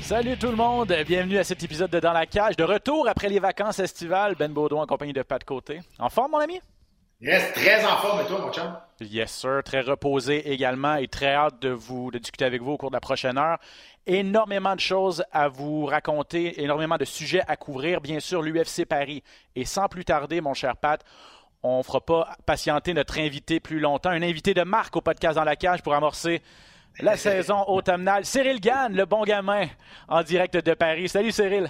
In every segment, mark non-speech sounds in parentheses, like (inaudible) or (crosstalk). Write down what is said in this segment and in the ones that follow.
Salut tout le monde, bienvenue à cet épisode de Dans la cage. De retour après les vacances estivales, Ben Baudouin en compagnie de Pat Côté. En forme, mon ami? Reste très en forme, et toi, mon chum? Yes, sir. Très reposé également et très hâte de vous de discuter avec vous au cours de la prochaine heure. Énormément de choses à vous raconter, énormément de sujets à couvrir. Bien sûr, l'UFC Paris. Et sans plus tarder, mon cher Pat, on ne fera pas patienter notre invité plus longtemps. Un invité de marque au podcast Dans la cage pour amorcer la saison automnale. Cyril Gann, le bon gamin, en direct de Paris. Salut Cyril.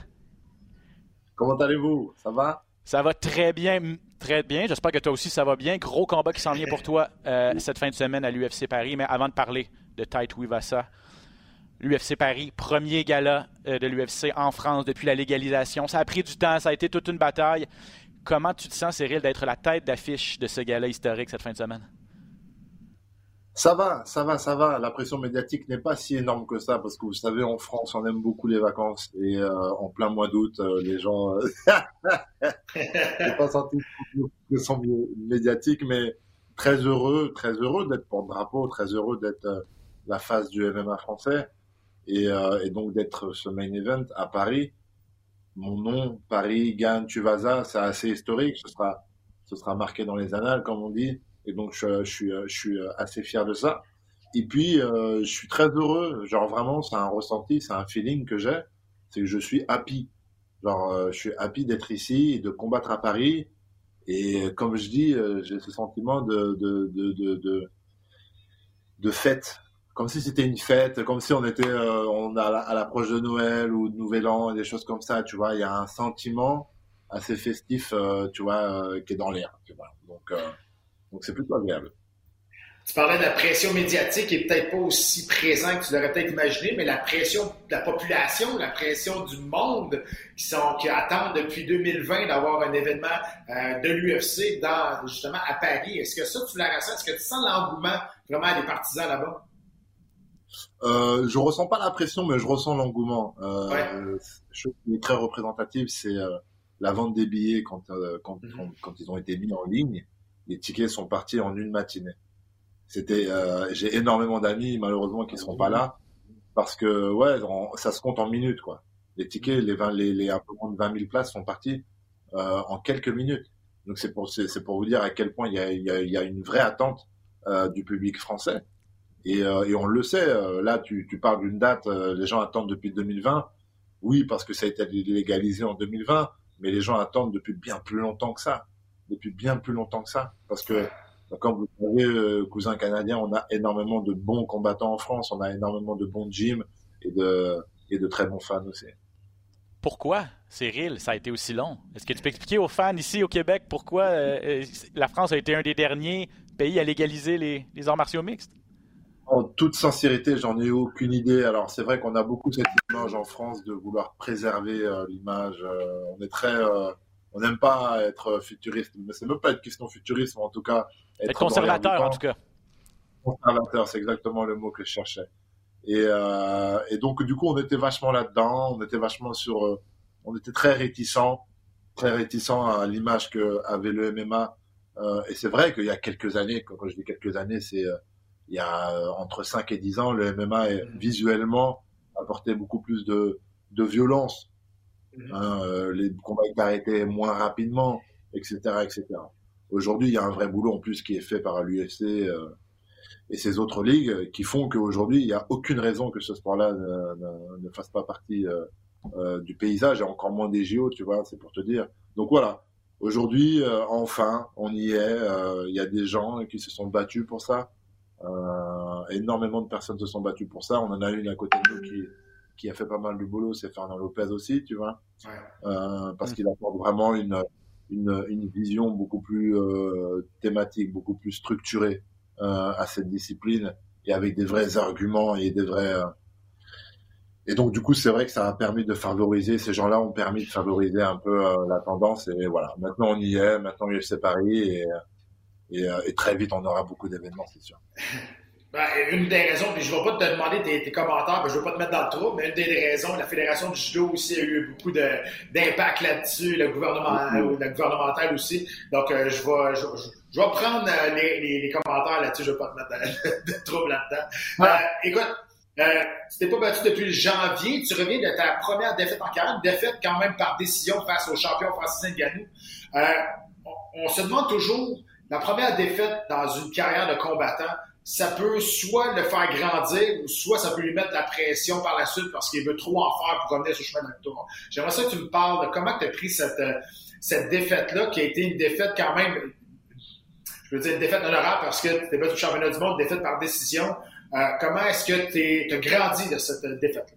Comment allez-vous? Ça va? Ça va très bien, très bien. J'espère que toi aussi ça va bien. Gros combat qui s'en vient pour toi euh, cette fin de semaine à l'UFC Paris. Mais avant de parler de Tite Wivasa, l'UFC Paris, premier gala euh, de l'UFC en France depuis la légalisation. Ça a pris du temps, ça a été toute une bataille. Comment tu te sens, Cyril, d'être la tête d'affiche de ce gala historique cette fin de semaine? Ça va, ça va, ça va. La pression médiatique n'est pas si énorme que ça parce que vous savez, en France, on aime beaucoup les vacances et euh, en plein mois d'août, euh, les gens. Euh... (laughs) J'ai pas senti de pression médiatique, mais très heureux, très heureux d'être porte-drapeau, très heureux d'être euh, la face du MMA français et, euh, et donc d'être ce main event à Paris. Mon nom, Paris, Gann, Tuvasa, c'est assez historique. Ce sera, ce sera marqué dans les annales, comme on dit. Et donc, je, suis, je suis assez fier de ça. Et puis, euh, je suis très heureux. Genre, vraiment, c'est un ressenti, c'est un feeling que j'ai. C'est que je suis happy. Genre, euh, je suis happy d'être ici et de combattre à Paris. Et comme je dis, euh, j'ai ce sentiment de, fête. Comme si c'était une fête, comme si on était euh, on a à l'approche de Noël ou de Nouvel An, des choses comme ça, tu vois. Il y a un sentiment assez festif, euh, tu vois, qui est dans l'air. Donc, donc c'est plutôt agréable. Tu parlais de la pression médiatique qui est peut-être pas aussi présent que tu l'aurais peut-être imaginé, mais la pression de la population, la pression du monde qui sont qui attendent depuis 2020 d'avoir un événement euh, de l'UFC dans justement à Paris. Est-ce que ça tu la ressens? Est-ce que tu sens l'engouement vraiment des partisans là-bas? Euh, je ressens pas la pression, mais je ressens l'engouement. Euh, ouais. Chose qui est très représentative, c'est euh, la vente des billets quand, quand, mm -hmm. quand, quand ils ont été mis en ligne. Les tickets sont partis en une matinée. C'était, euh, j'ai énormément d'amis malheureusement qui seront pas là parce que ouais, ça se compte en minutes quoi. Les tickets, les 20, les, les un peu moins de 20 000 places sont partis euh, en quelques minutes. Donc c'est pour c'est pour vous dire à quel point il y a y a une vraie attente euh, du public français et, euh, et on le sait. là, tu tu parles d'une date, les gens attendent depuis 2020. Oui, parce que ça a été légalisé en 2020, mais les gens attendent depuis bien plus longtemps que ça, depuis bien plus longtemps que ça, parce que comme vous savez, euh, cousin canadien, on a énormément de bons combattants en France, on a énormément de bons gyms et de, et de très bons fans aussi. Pourquoi, Cyril, ça a été aussi long? Est-ce que tu peux expliquer aux fans ici au Québec pourquoi euh, la France a été un des derniers pays à légaliser les, les arts martiaux mixtes? En toute sincérité, j'en ai aucune idée. Alors, c'est vrai qu'on a beaucoup cette image en France de vouloir préserver euh, l'image. on est très on n'aime pas être futuriste, mais c'est même pas être question futuriste, mais en tout cas être, être conservateur en tout cas. Conservateur, c'est exactement le mot que je cherchais. Et, euh, et donc du coup, on était vachement là-dedans, on était vachement sur, euh, on était très réticent, très réticent à l'image que avait le MMA. Euh, et c'est vrai qu'il y a quelques années, quand, je dis quelques années, c'est il y a entre 5 et 10 ans, le MMA est, visuellement apportait beaucoup plus de, de violence Hein, euh, les combats étaient arrêtés moins rapidement, etc., etc. Aujourd'hui, il y a un vrai boulot en plus qui est fait par l'UFC euh, et ces autres ligues qui font qu'aujourd'hui, il n'y a aucune raison que ce sport-là ne, fasse pas partie euh, euh, du paysage et encore moins des JO, tu vois, c'est pour te dire. Donc voilà, aujourd'hui, euh, enfin, on y est. Il y a des gens qui se sont battus pour ça. énormément de personnes se sont battues pour ça. On en a une à côté de nous qui qui a fait pas mal de boulot, c'est Fernand Lopez aussi, tu vois, ouais. euh, parce qu'il apporte vraiment une, une, une vision beaucoup plus euh, thématique, beaucoup plus structurée à cette discipline et avec des vrais arguments et des vrais. Et donc du coup, c'est vrai que ça a permis de favoriser ces gens-là ont permis de favoriser un peu la tendance et voilà. Maintenant on y est, maintenant UFC Paris et et, et très vite on aura beaucoup d'événements, c'est sûr. (laughs) Ben, une des raisons, puis je ne vais pas te demander tes, commentaires, je ne veux pas te mettre dans le trou, mais une des raisons, la Fédération du judo aussi a eu beaucoup d'impact là-dessus, le gouvernement, mm-hmm. le gouvernemental aussi. Donc, euh, je, vais, je, vais prendre euh, les, les, commentaires là-dessus, je ne vais pas te mettre (laughs) de, trouble là-dedans. Euh, écoute, euh, tu t'es pas battu depuis janvier, tu reviens de ta première défaite en carrière, une défaite quand même par décision face au champion Francis Ngannou. On, on se demande toujours, la première défaite dans une carrière de combattant, ça peut soit le faire grandir ou soit ça peut lui mettre la pression par la suite parce qu'il veut trop en faire pour revenir sur le chemin de tour. J'aimerais ça que tu me parles de comment tu as pris cette, euh, cette défaite-là, qui a été une défaite quand même, je veux dire une défaite honorable parce que tu pas au championnat du monde, défaite par décision. Euh, comment est-ce que tu as grandi de cette défaite-là?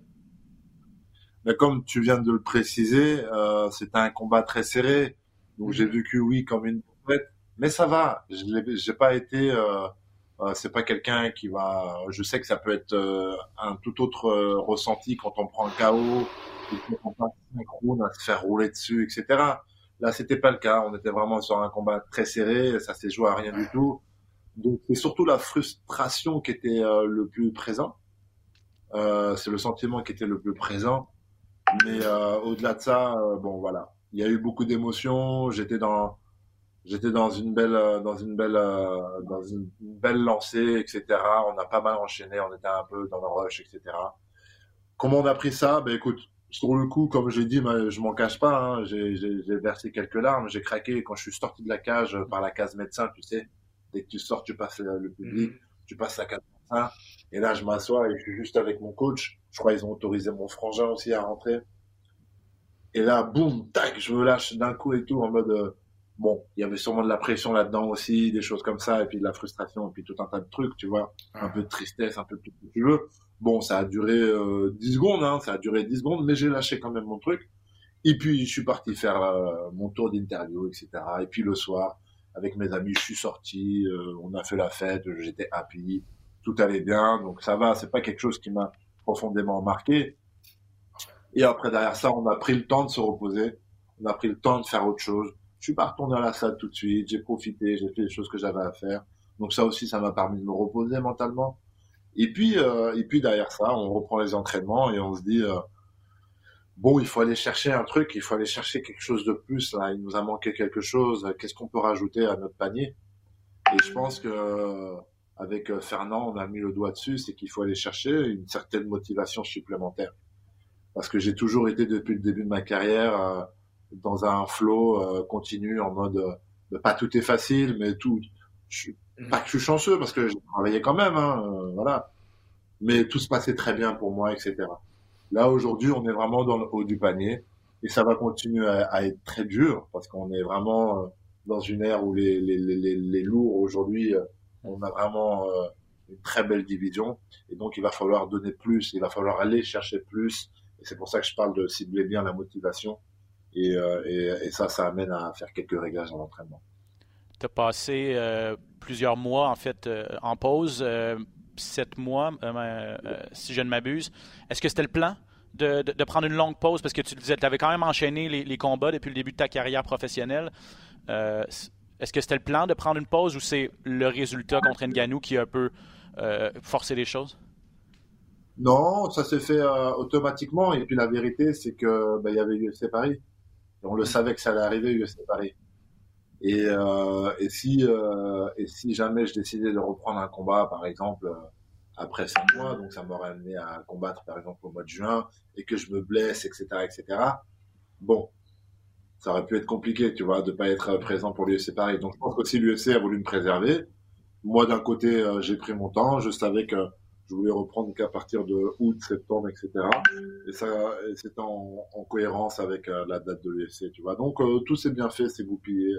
Ben, comme tu viens de le préciser, euh, c'était un combat très serré. Donc j'ai mm-hmm. vécu, oui, comme une défaite. Mais ça va. Je n'ai pas été... Euh, euh, c'est pas quelqu'un qui va. Je sais que ça peut être euh, un tout autre euh, ressenti quand on prend le KO, quand on passe un à se faire rouler dessus, etc. Là, c'était pas le cas. On était vraiment sur un combat très serré. Ça s'est joué à rien du tout. Donc, c'est surtout la frustration qui était le plus présent. c'est le sentiment qui était le plus présent. Mais au-delà de ça, bon, voilà. Il y a eu beaucoup d'émotions. J'étais dans j'étais dans une belle euh, dans une belle euh, dans une belle lancée etc on a pas mal enchaîné on était un peu dans le rush etc comment on a pris ça? Ben écoute sur le coup comme j'ai dit ben, je m'en cache pas hein, j'ai versé quelques larmes. J'ai craqué. Quand je suis sorti de la cage par la case médecin tu sais dès que tu sors tu passes le public mhm. tu passes la case médecin. Et là je m'assois et je suis juste avec mon coach. Je crois ils ont autorisé mon frangin aussi à rentrer. Et là boum tac je me lâche d'un coup et tout en mode euh, bon, il y avait sûrement de la pression là-dedans aussi, des choses comme ça, et puis de la frustration, et puis tout un tas de trucs, tu vois, un peu de tristesse, un peu de tout ce que tu veux. Bon, ça a duré euh, 10 secondes, hein, ça a duré 10 secondes, mais j'ai lâché quand même mon truc. Et puis, je suis parti faire euh, mon tour d'interview, etc. Et puis, le soir, avec mes amis, je suis sorti, euh, on a fait la fête, j'étais happy, tout allait bien, donc ça va, c'est pas quelque chose qui m'a profondément marqué. Et après, derrière ça, on a pris le temps de se reposer, on a pris le temps de faire autre chose, je suis pas retourné à la salle tout de suite, j'ai profité, j'ai fait les choses que j'avais à faire. Donc ça aussi, ça m'a permis de me reposer mentalement. Et puis, euh, et puis derrière ça, on reprend les entraînements et on se dit, euh, bon, il faut aller chercher un truc, il faut aller chercher quelque chose de plus. Là, il nous a manqué quelque chose. Qu'est-ce qu'on peut rajouter à notre panier? Et je pense que avec Fernand, on a mis le doigt dessus, c'est qu'il faut aller chercher une certaine motivation supplémentaire. Parce que j'ai toujours été depuis le début de ma carrière euh, dans un flow euh, continu en mode euh, pas tout est facile, mais tout. Je, mhm. pas que je suis chanceux parce que j'ai travaillé quand même, hein, euh, voilà. Mais tout se passait très bien pour moi, etc. Là aujourd'hui, on est vraiment dans le haut du panier et ça va continuer à, être très dur parce qu'on est vraiment dans une ère où les, les, les, les lourds aujourd'hui, on a vraiment une très belle division et donc il va falloir donner plus, il va falloir aller chercher plus et c'est pour ça que je parle de cibler bien la motivation euh, et, ça, ça amène à faire quelques réglages dans l'entraînement. Tu as passé euh, plusieurs mois en fait euh, en pause, sept mois si je ne m'abuse. Est-ce que c'était le plan de, prendre une longue pause? Parce que tu disais tu avais quand même enchaîné les, combats depuis le début de ta carrière professionnelle. Est-ce que c'était le plan de prendre une pause ou c'est le résultat contre Nganou qui a un peu forcé les choses? Non, ça s'est fait automatiquement. Et puis la vérité, c'est que ben, il y avait UFC Paris on le savait que ça allait arriver, il séparé. Et, euh, et si euh, et si jamais je décidais de reprendre un combat, par exemple, euh, après cinq mois, donc ça m'aurait amené à combattre, par exemple, au mois de juin, et que je me blesse, etc., etc. Bon, ça aurait pu être compliqué, tu vois, de pas être présent pour l'UFC Paris. Donc je pense qu'aussi l'UFC a voulu me préserver. Moi, d'un côté, euh, j'ai pris mon temps. Je savais que je voulais reprendre qu'à partir de août, septembre, etc. Et ça, c'était en, cohérence avec euh, la date de l'UFC, tu vois. Donc euh, tout s'est bien fait, c'est goupillé.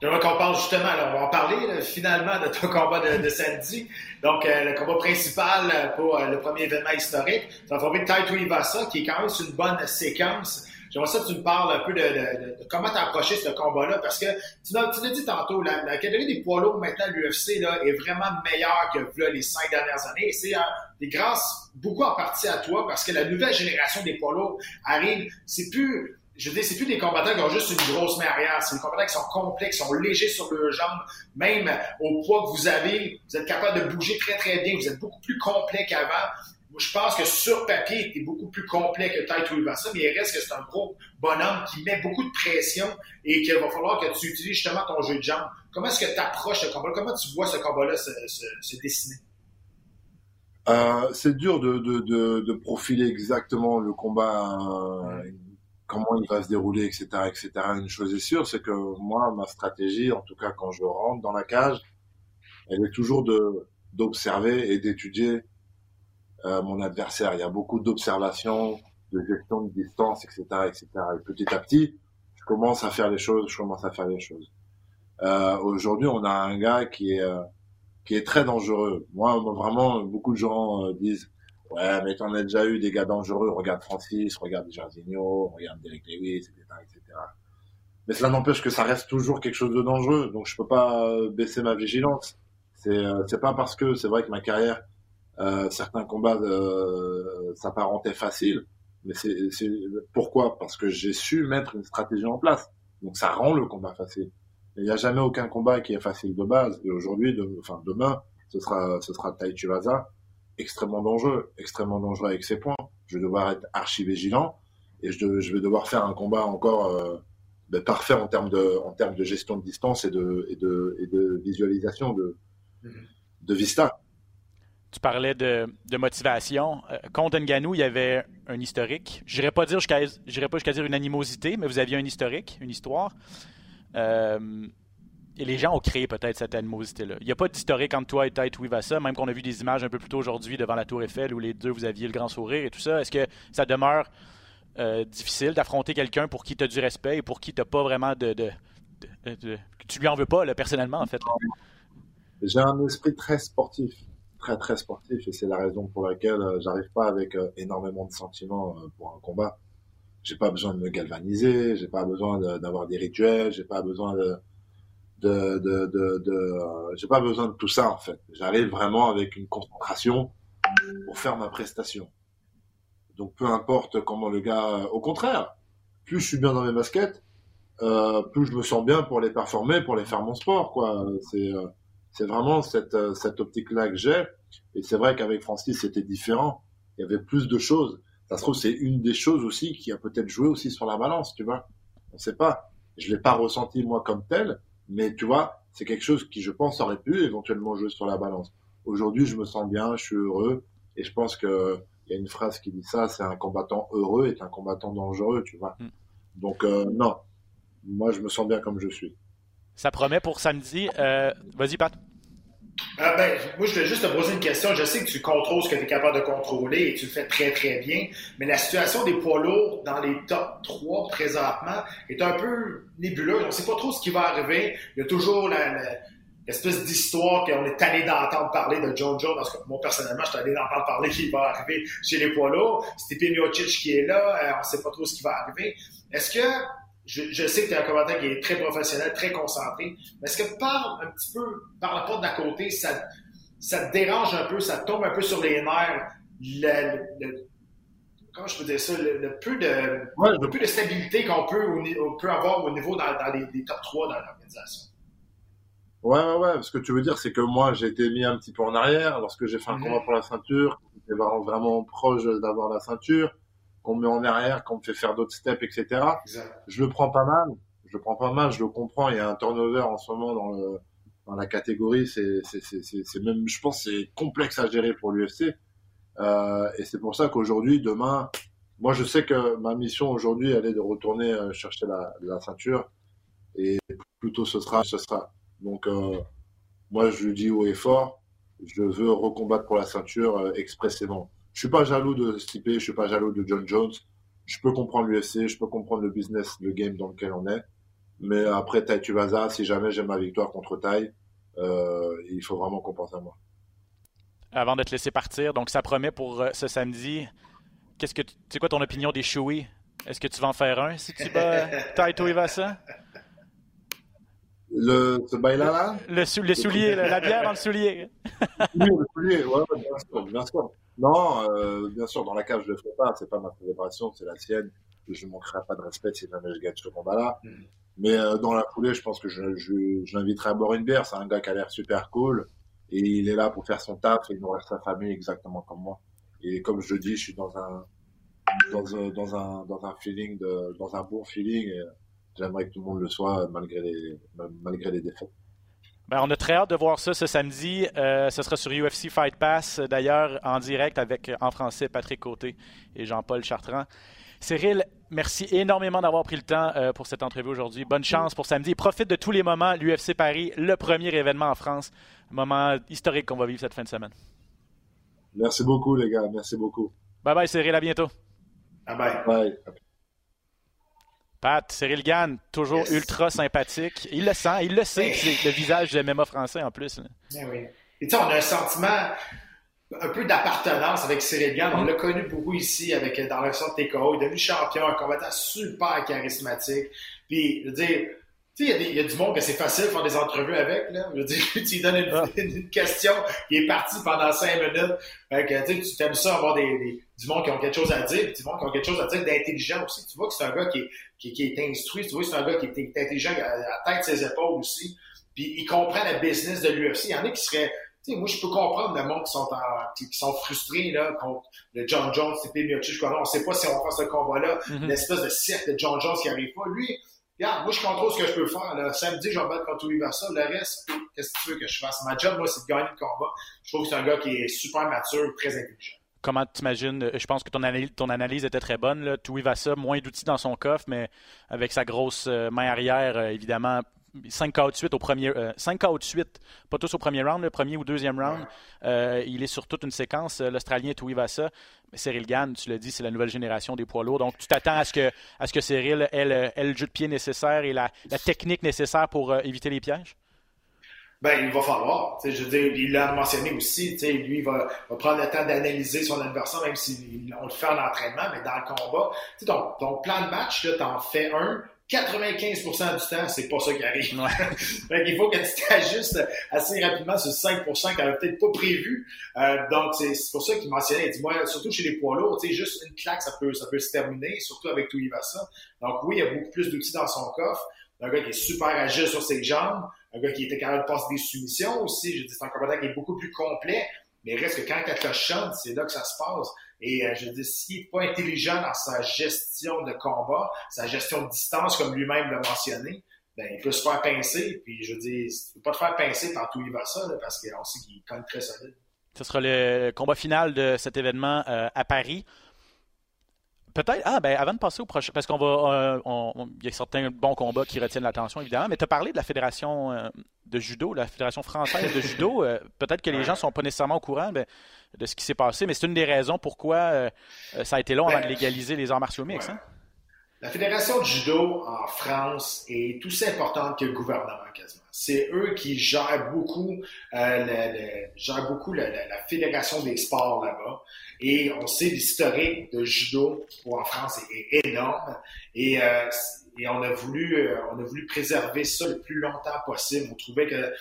J'aimerais qu'on parle justement, alors on va en parler finalement de ton combat de, samedi. Donc, euh, le combat principal pour le premier événement historique. Tu as formé Taito Ivasa, qui est quand même une bonne séquence. J'aimerais ça que tu me parles un peu de, comment tu as approché ce combat-là, parce que tu l'as, dit tantôt, la, la catégorie des poids lourds maintenant, l'UFC, est vraiment meilleure que là, les cinq dernières années. C'est euh, des grâces beaucoup en partie à toi, parce que la nouvelle génération des poids lourds arrive. C'est plus je veux dire, c'est plus des combattants qui ont juste une grosse main arrière. C'est des combattants qui sont complets, qui sont légers sur leurs jambes. Même au poids que vous avez, vous êtes capable de bouger très, très bien. Vous êtes beaucoup plus complet qu'avant. Je pense que sur papier, tu es beaucoup plus complet que Tite mais il reste que c'est un gros bonhomme qui met beaucoup de pression et qu'il va falloir que tu utilises justement ton jeu de jambes. Comment est-ce que tu approches ce combat Comment tu vois ce combat-là se, se, dessiner? Euh, c'est dur de, de, de, de, profiler exactement le combat euh, comment il va se dérouler, etc., etc. Une chose est sûre, c'est que moi, ma stratégie, en tout cas quand je rentre dans la cage, elle est toujours d'observer et d'étudier euh, mon adversaire. Il y a beaucoup d'observation, de gestion de distance, etc., etc. Et petit à petit, je commence à faire les choses, je commence à faire les choses. Euh, Aujourd'hui, on a un gars qui est euh, qui est très dangereux. Moi, vraiment, beaucoup de gens euh, disent Ouais, mais t'en as déjà eu des gars dangereux. Regarde Francis, regarde Jarzinho, regarde Derek Lewis, etc., etc. Mais cela n'empêche que ça reste toujours quelque chose de dangereux. Donc je peux pas euh, baisser ma vigilance. C'est euh, c'est pas parce que c'est vrai que ma carrière, euh, certains combats euh, s'apparentaient faciles. Mais c'est pourquoi? Parce que j'ai su mettre une stratégie en place. Donc ça rend le combat facile. Il n'y a jamais aucun combat qui est facile de base. Et aujourd'hui, de, enfin demain, ce sera ce sera Tai extrêmement dangereux, extrêmement dangereux avec ses points. Je vais devoir être archi vigilant et je, je vais devoir faire un combat encore euh, ben, parfait en termes de, en termes de gestion de distance et de, et de, et de visualisation de, de vista. Tu parlais de, motivation. Euh, contre Nganou, il y avait un historique. Je n'irais pas dire jusqu'à, pas jusqu'à dire une animosité, mais vous aviez un historique, une histoire. Euh, et les gens ont créé peut-être cette animosité-là. Il n'y a pas d'historique entre toi et Tite Wivasa, même qu'on a vu des images un peu plus tôt aujourd'hui devant la Tour Eiffel où les deux, vous aviez le grand sourire et tout ça. Est-ce que ça demeure euh, difficile d'affronter quelqu'un pour qui tu as du respect et pour qui tu n'as pas vraiment de, de, de, Tu lui en veux pas, là, personnellement, en fait? J'ai un esprit très sportif, très, très sportif, et c'est la raison pour laquelle euh, j'arrive pas avec euh, énormément de sentiments pour un combat. J'ai pas besoin de me galvaniser, j'ai pas besoin d'avoir des rituels, j'ai pas besoin de de, de, euh, j'ai pas besoin de tout ça en fait. J'arrive vraiment avec une concentration pour faire ma prestation. Donc peu importe comment le gars, euh, au contraire, plus je suis bien dans mes baskets, euh, plus je me sens bien pour les performer, pour les faire mon sport quoi. C'est euh, c'est vraiment cette cette optique là que j'ai. Et c'est vrai qu'avec Francis c'était différent. Il y avait plus de choses. Ça se trouve c'est une des choses aussi qui a peut-être joué aussi sur la balance, tu vois. On sait pas. Je l'ai pas ressenti moi comme tel, mais tu vois, c'est quelque chose qui, je pense, aurait pu éventuellement jouer sur la balance. Aujourd'hui, je me sens bien, je suis heureux, et je pense que il y a une phrase qui dit ça, c'est un combattant heureux est un combattant dangereux, tu vois. Mm. Donc euh, non, moi je me sens bien comme je suis. Ça promet pour samedi. Euh, vas-y, Pat. Ah ben, moi, je voulais juste te poser une question. Je sais que tu contrôles ce que tu es capable de contrôler et tu le fais très, très bien. Mais la situation des poids lourds dans les top 3 présentement est un peu nébuleuse. On ne sait pas trop ce qui va arriver. Il y a toujours l'espèce d'histoire qu'on est allé d'entendre parler de John Jones. Parce que moi, personnellement, je suis allé d'entendre parler qu'il va arriver chez les poids lourds. Stipe Miocic qui est là. Euh, on ne sait pas trop ce qui va arriver. Est-ce que je, sais que tu es un commentaire qui est très professionnel, très concentré, mais est-ce que par un petit peu, par la porte d'à côté, ça, ça te dérange un peu, ça tombe un peu sur les nerfs, le, comment je peux dire ça, le, peu, de, peu de stabilité qu'on peut, peut avoir au niveau dans, les, top 3 dans l'organisation? Ouais, ouais, ouais. Ce que tu veux dire, c'est que moi, j'ai été mis un petit peu en arrière lorsque j'ai fait un mm-hmm. combat pour la ceinture. J'étais vraiment proche d'avoir la ceinture qu'on met en arrière, qu'on me fait faire d'autres steps, etc. Je le prends pas mal. Je le prends pas mal. Je le comprends. Il y a un turnover en ce moment dans, le, dans la catégorie. C'est, c'est, c'est, c'est même, je pense, c'est complexe à gérer pour l'UFC. Euh, et c'est pour ça qu'aujourd'hui, demain, moi, je sais que ma mission aujourd'hui, elle est de retourner euh, chercher la, la ceinture. Et plutôt ce sera, ce sera. Donc, euh, moi, je lui dis haut et fort, je veux recombattre pour la ceinture expressément. Je suis pas jaloux de Stipe, je suis pas jaloux de John Jones. Je peux comprendre l'UFC, je peux comprendre le business, le game dans lequel on est. Mais après Tai Tuvaza, si jamais j'ai ma victoire contre Tai, euh, il faut vraiment qu'on pense à moi. Avant de te laisser partir, donc ça promet pour euh, ce samedi. Qu'est-ce que c'est quoi ton opinion des Chewy? Est-ce que tu vas en faire un si tu bats (laughs) Taito Ivasa? Le, ce bail-là, là? Le, sou, le soulier, la bière dans le soulier. Oui, le soulier, ouais, ouais, bien sûr, bien sûr. Non, euh, bien sûr, dans la cave, je le ferai pas. C'est pas ma célébration, c'est la sienne. Je ne manquerai pas de respect si jamais je gagne ce combat-là. Mm. Mais euh, dans la foulée, je pense que je, je, je l'inviterai à boire une bière. C'est un gars qui a l'air super cool. Et il est là pour faire son taf et il nous reste sa famille exactement comme moi. Et comme je le dis, je suis dans un, dans un, dans un, dans un feeling de, dans un bon feeling et j'aimerais que tout le monde le soit malgré les, malgré les défaites. Ben, on a très hâte de voir ça ce samedi. Euh, ce sera sur UFC Fight Pass, d'ailleurs, en direct avec, en français, Patrick Côté et Jean-Paul Chartrand. Cyril, merci énormément d'avoir pris le temps euh, pour cette entrevue aujourd'hui. Bonne chance pour samedi. Profite de tous les moments. L'UFC Paris, le premier événement en France. moment historique qu'on va vivre cette fin de semaine. Merci beaucoup, les gars. Merci beaucoup. Bye bye, Cyril. À bientôt. Bye bye. bye. Pat, Cyril Gann, toujours ultra sympathique. Il le sent, il le sait, c'est le visage de MMA français en plus. Oui. Et tu sais, on a un sentiment un peu d'appartenance avec Cyril Gann. On l'a connu beaucoup ici avec, dans l'action de TKO. Il est devenu champion, un combattant super charismatique. Puis, je veux dire, tu sais, il y, a du monde que c'est facile de faire des entrevues avec, là. Je veux dire, (laughs) tu lui donnes une, ah. une, question, il est parti pendant cinq minutes. Fait que, tu aimes ça avoir des, du monde qui ont quelque chose à dire, du monde qui ont quelque chose à dire d'intelligent aussi. Tu vois que c'est un gars qui est, qui, qui est instruit, tu vois que c'est un gars qui est intelligent à la tête ses épaules aussi. Puis il comprend le business de l'UFC. Il y en a qui seraient moi, je peux comprendre le monde qui sont, qui, sont frustrés là, contre le John Jones, CP Miocic, on ne sait pas si on va faire ce combat-là, mm-hmm. l'espèce de cirque de John Jones qui n'arrive pas. Lui, regarde, moi, je contrôle ce que je peux faire. Là. Samedi, je vais battre contre ça. Le reste, qu'est-ce que tu veux que je fasse? Ma job, moi, c'est de gagner le combat. Je trouve que c'est un gars qui est super mature, très intelligent. Comment tu imagines, euh, je pense que ton analyse, ton analyse était très bonne. Là. ça, moins d'outils dans son coffre, mais avec sa grosse euh, main arrière, euh, évidemment, 5 KO de suite au premier, 5 KO de suite, pas tous au premier round, le premier ou deuxième round. il est sur toute une séquence. L'Australien Tuivasa, mais Cyril Gann, tu l'as dit, c'est la nouvelle génération des poids lourds. Donc, tu t'attends à ce que, à ce que Cyril ait le, jeu de pied nécessaire et la, technique nécessaire pour euh, éviter les pièges? Ben, il va falloir. Je veux dire, il l'a mentionné aussi. Lui, il va, va, prendre le temps d'analyser son adversaire, même si on le fait en entraînement, mais dans le combat. Ton, ton plan de match, tu en fais un, 95% du temps, c'est pas ça qui arrive. Ouais. (laughs) il faut que tu t'ajustes assez rapidement sur 5% qui n'avait peut-être pas prévu. Euh, donc, c'est pour ça qu'il mentionnait. Il dit, moi, surtout chez les poids lourds, juste une claque, ça peut, ça peut se terminer, surtout avec tout ça. Donc, oui, il y a beaucoup plus d'outils dans son coffre. Un gars qui est super agile sur ses jambes. Un gars qui était capable de passer des soumissions aussi. Je dis, c'est un combattant qui est beaucoup plus complet. Mais reste que quand elle chante, c'est là que ça se passe. Et euh, je dis, s'il n'est pas intelligent dans sa gestion de combat, sa gestion de distance, comme lui-même l'a mentionné, ben, il peut se faire pincer. Puis je dis, il ne peut pas te faire pincer tant tout il va ça, parce qu'on sait qu'il cogne très solide. Ce sera le combat final de cet événement euh, à Paris. Peut-être. Ah, ben, avant de passer au prochain, parce qu'on va. Euh, il y a certains bons combats qui retiennent l'attention, évidemment, mais tu as parlé de la Fédération euh, de judo, la Fédération française de judo. Euh, peut-être que les gens ne sont pas nécessairement au courant ben, de ce qui s'est passé, mais c'est une des raisons pourquoi ça a été long avant de ben, légaliser les arts martiaux mixtes. Hein? La Fédération de judo en France est tout aussi importante que le gouvernement, quasiment. C'est eux qui gèrent beaucoup, gèrent beaucoup la, Fédération des sports là-bas. Et on sait l'historique de judo en France est, énorme. Et, euh, et on a voulu euh, on a voulu préserver ça le plus longtemps possible. On trouvait que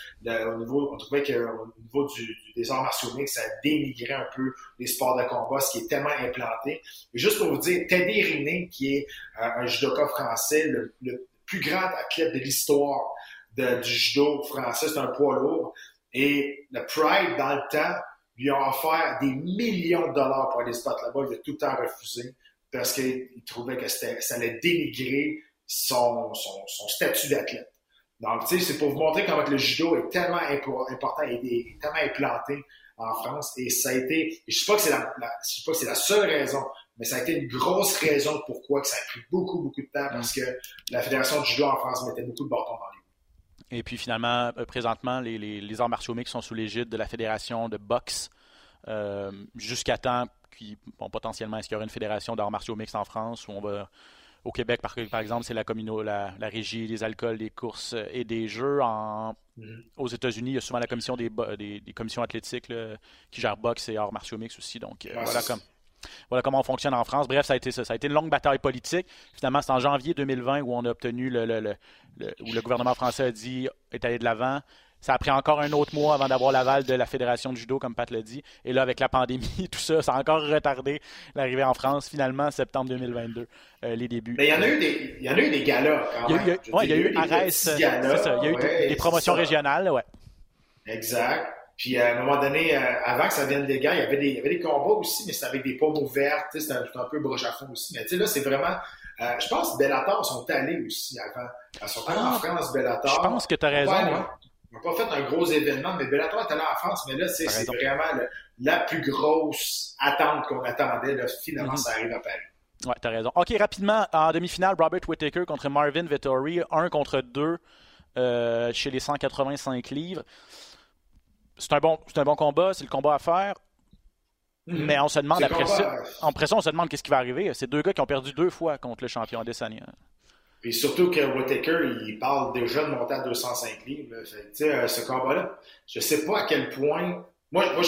au niveau on trouvait que au niveau du, des arts martiaux ça dénigrait un peu les sports de combat, ce qui est tellement implanté. Et juste pour vous dire, Teddy Riné, qui est euh, un judoka français, le, plus grand athlète de l'histoire du judo français, c'est un poids lourd. Et le Pride, dans le temps, lui ont offert des millions de dollars pour aller se battre là-bas. Il a tout le temps refusé parce qu'il trouvait que ça allait dénigrer son, son, son statut d'athlète. Donc, tu sais, c'est pour vous montrer comment le judo est tellement important et tellement implanté en France. Et ça a été, je ne sais pas que c'est la, je sais pas que c'est la seule raison, mais ça a été une grosse raison pourquoi que ça a pris beaucoup, beaucoup de temps parce que la Fédération de judo en France mettait beaucoup de bâtons dans les et puis finalement, euh, présentement, les, les, arts martiaux mixtes sont sous l'égide de la fédération de boxe euh, jusqu'à temps qu'il, bon, potentiellement, est-ce qu'il y aura une fédération d'arts martiaux mixtes en France où on va au Québec, par, par exemple, c'est la, la, la, régie des alcools, des courses et des jeux. En, mm-hmm. Aux États-Unis, il y a souvent la commission des, des, commissions athlétiques qui gère boxe et arts martiaux mixtes aussi. Donc, euh, voilà comme. Voilà comment on fonctionne en France. Bref, ça a été ça. Ça a été une longue bataille politique. Finalement, c'est en janvier 2020 où on a obtenu le, le, le, où le gouvernement français a dit est allé de l'avant. Ça a pris encore un autre mois avant d'avoir l'aval de la Fédération de judo, comme Pat l'a dit. Et là, avec la pandémie, (laughs) tout ça, ça a encore retardé l'arrivée en France. Finalement, septembre 2022, euh, les débuts. Mais il y en a eu des, il y en a eu des galas quand même. Il y a eu, ouais, il y a eu Arès. Il y a eu ouais, des promotions régionales, ouais. Exact. Puis à un moment donné, euh, avant que ça vienne des gars, il y avait des, il y avait des combats aussi, mais c'était avec des pommes ouvertes, c'était un, un, peu broche à fond aussi. Mais tu sais, là, c'est vraiment. Euh, je pense que Bellator sont allés aussi avant. Ils sont allés Ah, en France, Bellator. Je pense que tu as raison. Ouais, ouais. On n'a pas fait un gros événement, mais Bellator est allé en France, mais là, c'est vraiment le- la plus grosse attente qu'on attendait. Là, finalement, Mhm. ça arrive à Paris. Ouais, t'as raison. OK, rapidement, en demi-finale, Robert Whittaker contre Marvin Vettori, 1 contre 2 euh, chez les 185 livres. C'est un, bon, un bon combat, c'est le combat à faire. Mais on se demande après ça, après ça, on se demande qu'est-ce qui va arriver. C'est deux gars qui ont perdu deux fois contre le champion Adesanya. Et surtout que Whittaker, il parle déjà de monter à 205 livres. Fait que, tu sais, euh, ce combat-là, je sais pas à quel point. Moi, moi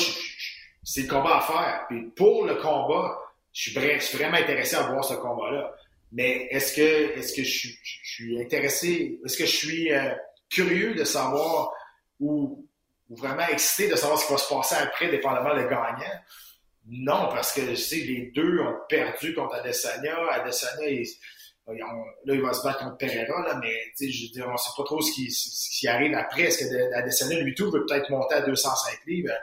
c'est le combat à faire. Puis pour le combat, je suis, vraiment intéressé à voir ce combat-là. Mais est-ce que, est-ce que je, suis- je suis intéressé, est-ce que je suis euh, curieux de savoir ou, ou vraiment excité de savoir ce qui va se passer après, dépendamment le gagnant? Non, parce que je sais, les deux ont perdu contre Adesanya. Adesanya, il, là, il va se battre contre Pereira, là, mais tu sais, je veux dire, on sait pas trop ce qui, ce qui arrive après. Est-ce que de- Adesanya, lui, tout, veut peut-être monter à 205 livres?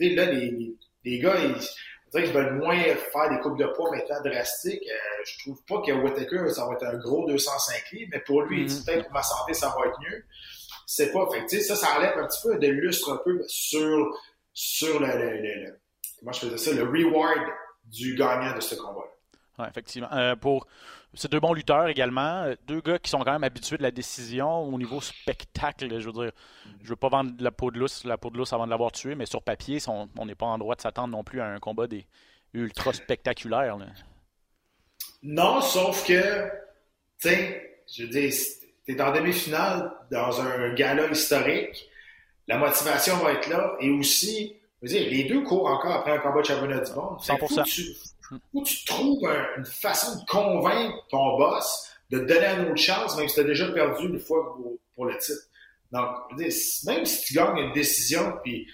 Tu sais, là, les, les, les gars, ils, on dirait qu'ils veulent moins faire des coupes de poids maintenant drastiques. Euh, je trouve pas que Whittaker, ça va être un gros 205 livres, mais pour lui, il dit Mhm. peut-être pour ma santé, ça va être mieux. C'est pas. Fait que, ça, ça enlève un petit peu de lustre un peu sur, sur le, le, le- le- comment je faisais ça, le reward du gagnant de ce combat. Ouais, effectivement. Euh, pour ces deux bons lutteurs également, euh, deux gars qui sont quand même habitués de la décision au niveau spectacle. Je veux dire, je veux pas vendre la peau de lousse, la peau de lousse avant de l'avoir tué, mais sur papier, on n'est pas en droit de s'attendre non plus à un combat des ultra spectaculaire. là. Non, sauf que, tu sais, je veux dire, t'es en demi-finale dans un gala historique, la motivation va être là, et aussi, je veux dire, les deux courent encore après un combat de championnat du monde. Fait que 100%. Faut que tu, tu trouves un- une façon de convaincre ton boss de te donner une autre chance, même si tu as déjà perdu une fois pour, pour le titre. Donc, je veux dire, même si tu gagnes une décision, puis,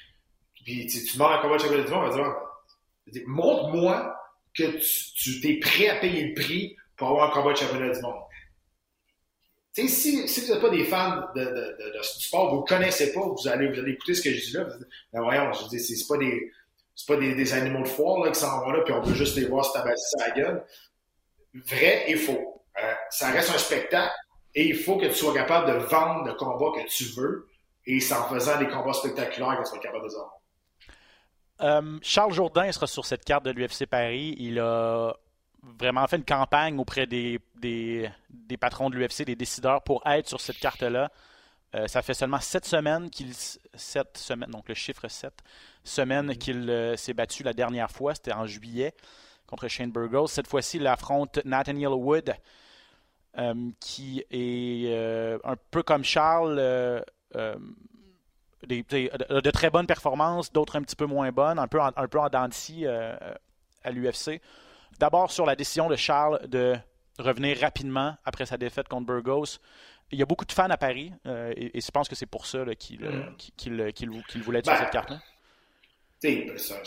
puis tu, tu mords un combat de championnat du monde, on va dire, montre-moi que tu, tu t'es prêt à payer le prix pour avoir un combat de championnat du monde. Si, si vous n'êtes pas des fans de, sport, vous ne connaissez pas, vous allez, vous allez écouter ce que je dis là. vous Ben voyons, je dis, c'est pas des, pas des, animaux de foire là, qui s'en vont là, puis on veut juste les voir se tabasser sa gueule. Vrai et faux. Euh, ça reste un spectacle et il faut que tu sois capable de vendre le combat que tu veux et c'est en faisant des combats spectaculaires que tu être capable de avoir. Euh, Charles Jourdain sera sur cette carte de l'UFC Paris. Il a vraiment fait une campagne auprès des, des, des patrons de l'UFC, des décideurs, pour être sur cette carte-là. Euh, ça fait seulement sept semaines qu'il sept semaines, donc le chiffre 7 semaines qu'il euh, s'est battu la dernière fois, c'était en juillet contre Shane Burgos. Cette fois-ci, il affronte Nathaniel Wood, euh, qui est un peu comme Charles, des- des- de, très bonnes performances, d'autres un petit peu moins bonnes, un peu en, un peu en dents de scie, à l'UFC. D'abord sur la décision de Charles de revenir rapidement après sa défaite contre Burgos. Il y a beaucoup de fans à Paris euh, et, et je pense que c'est pour ça là, qu'il euh, qu'il- voulait sur Ben, cette carte-là. Sais, c'est un,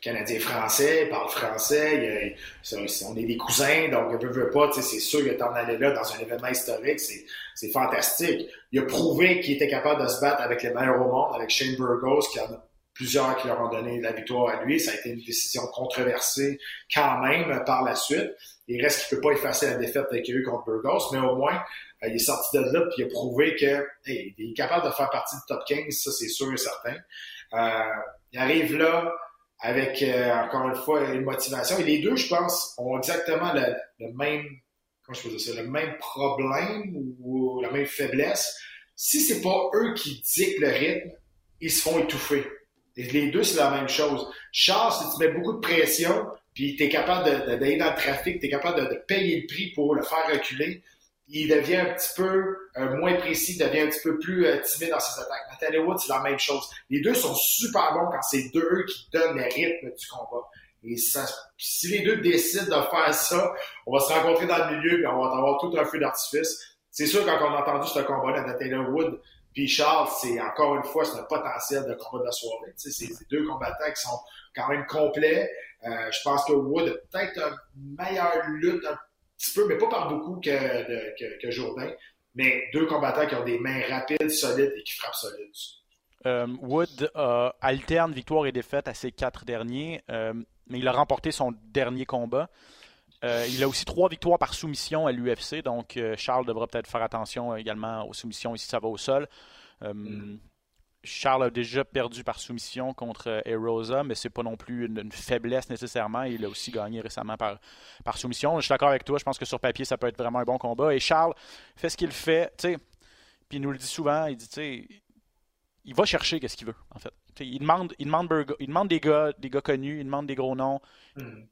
Canadien français, il parle français, il on est des cousins, donc ne veut, pas, c'est sûr que t'en allais là dans un événement historique, c'est, c'est fantastique. Il a prouvé qu'il était capable de se battre avec les meilleurs au monde, avec Shane Burgos, qui en a plusieurs qui leur ont donné la victoire à lui. Ça a été une décision controversée quand même par la suite. Il reste qu'il peut pas effacer la défaite qu'il a eu contre Burgos, mais au moins, euh, il est sorti de là puis il a prouvé que hey, il est capable de faire partie du top 15, ça c'est sûr et certain. Euh, il arrive là avec, euh, encore une fois, une motivation. Et les deux, je pense, ont exactement le, même, comment je ça, le même problème ou, la même faiblesse. Si c'est pas eux qui dictent le rythme, ils se font étouffer. Les deux, c'est la même chose. Charles, si tu mets beaucoup de pression, puis tu es capable d'aller dans le trafic, tu es capable de, payer le prix pour le faire reculer, il devient un petit peu euh, moins précis, il devient un petit peu plus euh, timide dans ses attaques. Nathalie Wood, c'est la même chose. Les deux sont super bons quand c'est deux eux qui donnent le rythme du combat. Et ça, si les deux décident de faire ça, on va se rencontrer dans le milieu et on va avoir tout un feu d'artifice. C'est sûr, quand on a entendu ce combat-là Taylor Wood, puis Charles, c'est encore une fois, c'est un potentiel de combat de la soirée. C'est deux combattants qui sont quand même complets. Euh, je pense que Wood a peut-être une meilleure lutte un petit peu, mais pas par beaucoup que, que, Jourdain. Mais deux combattants qui ont des mains rapides, solides et qui frappent solides. Euh, Wood alterne victoire et défaite à ses quatre derniers, euh, mais il a remporté son dernier combat. Il a aussi trois victoires par soumission à l'UFC, donc Charles devra peut-être faire attention également aux soumissions ici ça va au sol. Mm. Charles a déjà perdu par soumission contre Erosa, mais c'est pas non plus une, faiblesse nécessairement. Il a aussi gagné récemment par, par soumission. Je suis d'accord avec toi. Je pense que sur papier, ça peut être vraiment un bon combat. Et Charles fait ce qu'il fait. Puis il nous le dit souvent. Il dit, tu sais, il va chercher qu'est-ce qu'il veut, en fait. il demande, il demande, il demande des gars, des gars connus, il demande des gros noms. Hmm.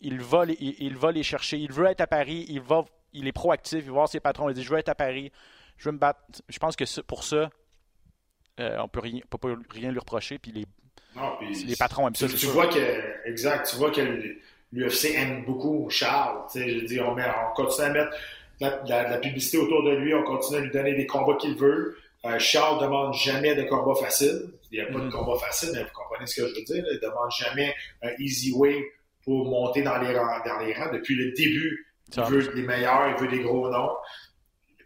Il, va les, il, va les chercher. Il veut être à Paris. Il va, il est proactif. Il va voir ses patrons. Il dit, je veux être à Paris. Je veux me battre. Je pense que pour ça, euh, on peut rien, peut pas rien lui reprocher. Puis les, les patrons aiment ça. Tu, vois que, exact. Tu vois que l'UFC aime beaucoup Charles. Je dis, on, met, on continue à mettre de la, publicité autour de lui. On continue à lui donner des combats qu'il veut. Euh, Charles demande jamais de combat facile. Il n'y a pas de mm-hmm. combat facile, mais vous comprenez ce que je veux dire. Il demande jamais un easy way pour monter dans les rangs. Dans les rangs. Depuis le début, il veut les meilleurs, il veut des gros noms.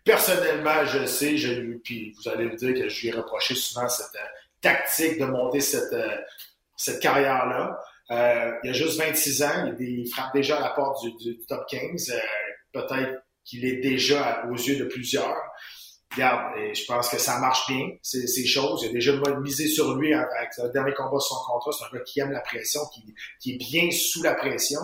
Personnellement, je sais, je, puis vous allez me dire que je lui ai reproché souvent cette euh, tactique de monter cette, euh, cette carrière-là. il a juste 26 ans, il, frappe déjà à la porte du, top 15. Peut-être qu'il est déjà aux yeux de plusieurs regarde, je pense que ça marche bien, ces, ces choses. Il a déjà misé sur lui avec le dernier combat sur son contrat. C'est un gars qui aime la pression, qui, qui, est bien sous la pression.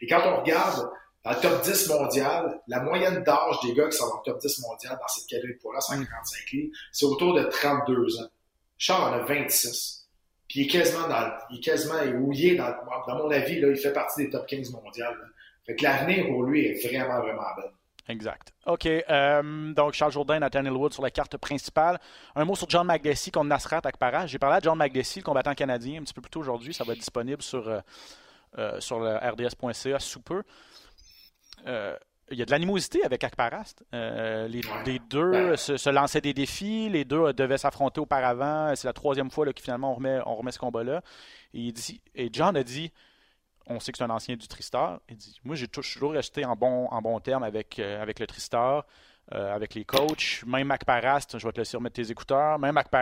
Et quand on regarde dans le top 10 mondial, la moyenne d'âge des gars qui sont dans le top 10 mondial dans cette catégorie de poids-là, 145 livres, c'est autour de 32 ans. Charles en a 26. Puis il est quasiment dans, il est quasiment ouillé dans, dans mon avis, là, il fait partie des top 15 mondial. Fait que l'avenir pour lui est vraiment, vraiment belle. Exact. OK. Euh, donc, Charles Jourdain, Nathaniel Wood sur la carte principale. Un mot sur John McDessie contre Nasrat Akpara. J'ai parlé à John McDessie, le combattant canadien, un petit peu plus tôt aujourd'hui. Ça va être disponible sur, euh, euh, sur le rds.ca sous peu. il y a de l'animosité avec Akparast. Les, deux se, lançaient des défis. Les deux devaient s'affronter auparavant. C'est la troisième fois que finalement on remet, on remet ce combat-là. Et, et John a dit on sait que c'est un ancien du Tristar. Il dit Moi, j'ai toujours resté en bon, en bon terme avec, euh, avec le Tristar. Euh, avec les coachs. Même Mac je vais te laisser remettre tes écouteurs. Même Mac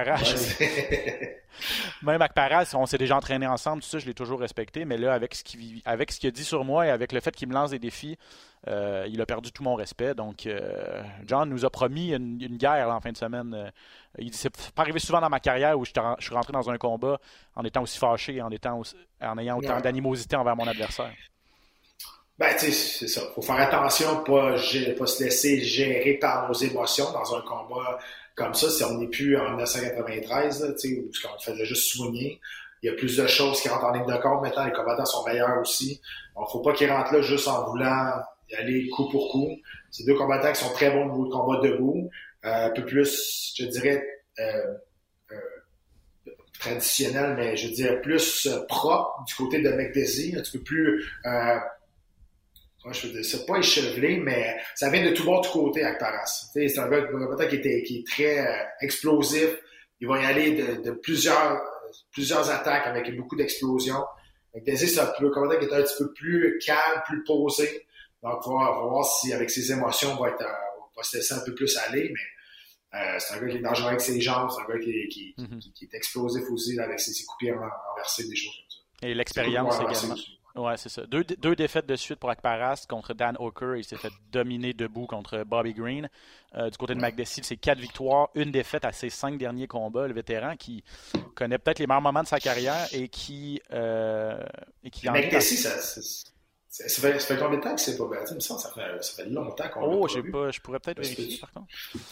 même Mac on s'est déjà entraîné ensemble, tout ça, je l'ai toujours respecté. Mais là, avec ce qu'il avec ce a dit sur moi et avec le fait qu'il me lance des défis, euh, il a perdu tout mon respect. Donc, euh, John nous a promis une, guerre en fin de semaine. il dit c'est pas arrivé souvent dans ma carrière où je, suis rentré dans un combat en étant aussi fâché, en, étant en ayant autant d'animosité envers mon adversaire. Ben, tu sais, c'est ça. Faut faire attention, pas, pas se laisser gérer par nos émotions dans un combat comme ça. Si on n'est plus en 1993, tu sais, où on faisait juste soigner, il y a plus de choses qui rentrent en ligne de compte. Maintenant, les combattants sont meilleurs aussi. ne faut pas qu'ils rentrent là juste en voulant aller coup pour coup. C'est deux combattants qui sont très bons au niveau de combat debout. Euh, un peu plus, je dirais, euh, euh, traditionnel, mais je dirais plus propre du côté de McDessie, un petit peu plus je veux c'est pas échevelé, mais ça vient de tout bord, tout côté avec Paras. C'est un gars qui, était, qui est très euh, explosif. Il va y aller de, plusieurs, plusieurs attaques avec beaucoup d'explosions. Désir, c'est un peu qui est un petit peu plus calme, plus posé. Donc, on va, voir si avec ses émotions, on va, être, euh, va se laisser un peu plus aller, mais euh, c'est un gars qui est dangereux avec ses jambes, c'est un gars qui, qui, mm-hmm. qui, est explosif aussi avec ses, ses coups renversés, des choses comme ça. Et l'expérience également. Ouais, c'est ça. Deux, deux, défaites de suite pour Akparas contre Dan Hooker. Il s'est fait dominer debout contre Bobby Green. Euh, du côté de McDessie, c'est quatre victoires, une défaite à ses cinq derniers combats. Le vétéran qui connaît peut-être les meilleurs moments de sa carrière et qui. Euh, et qui ça, ça fait, ça fait, combien de temps que c'est pas battu? Il ça fait, ça fait longtemps qu'on Oh, j'ai pas, je pourrais peut-être vérifier, par contre.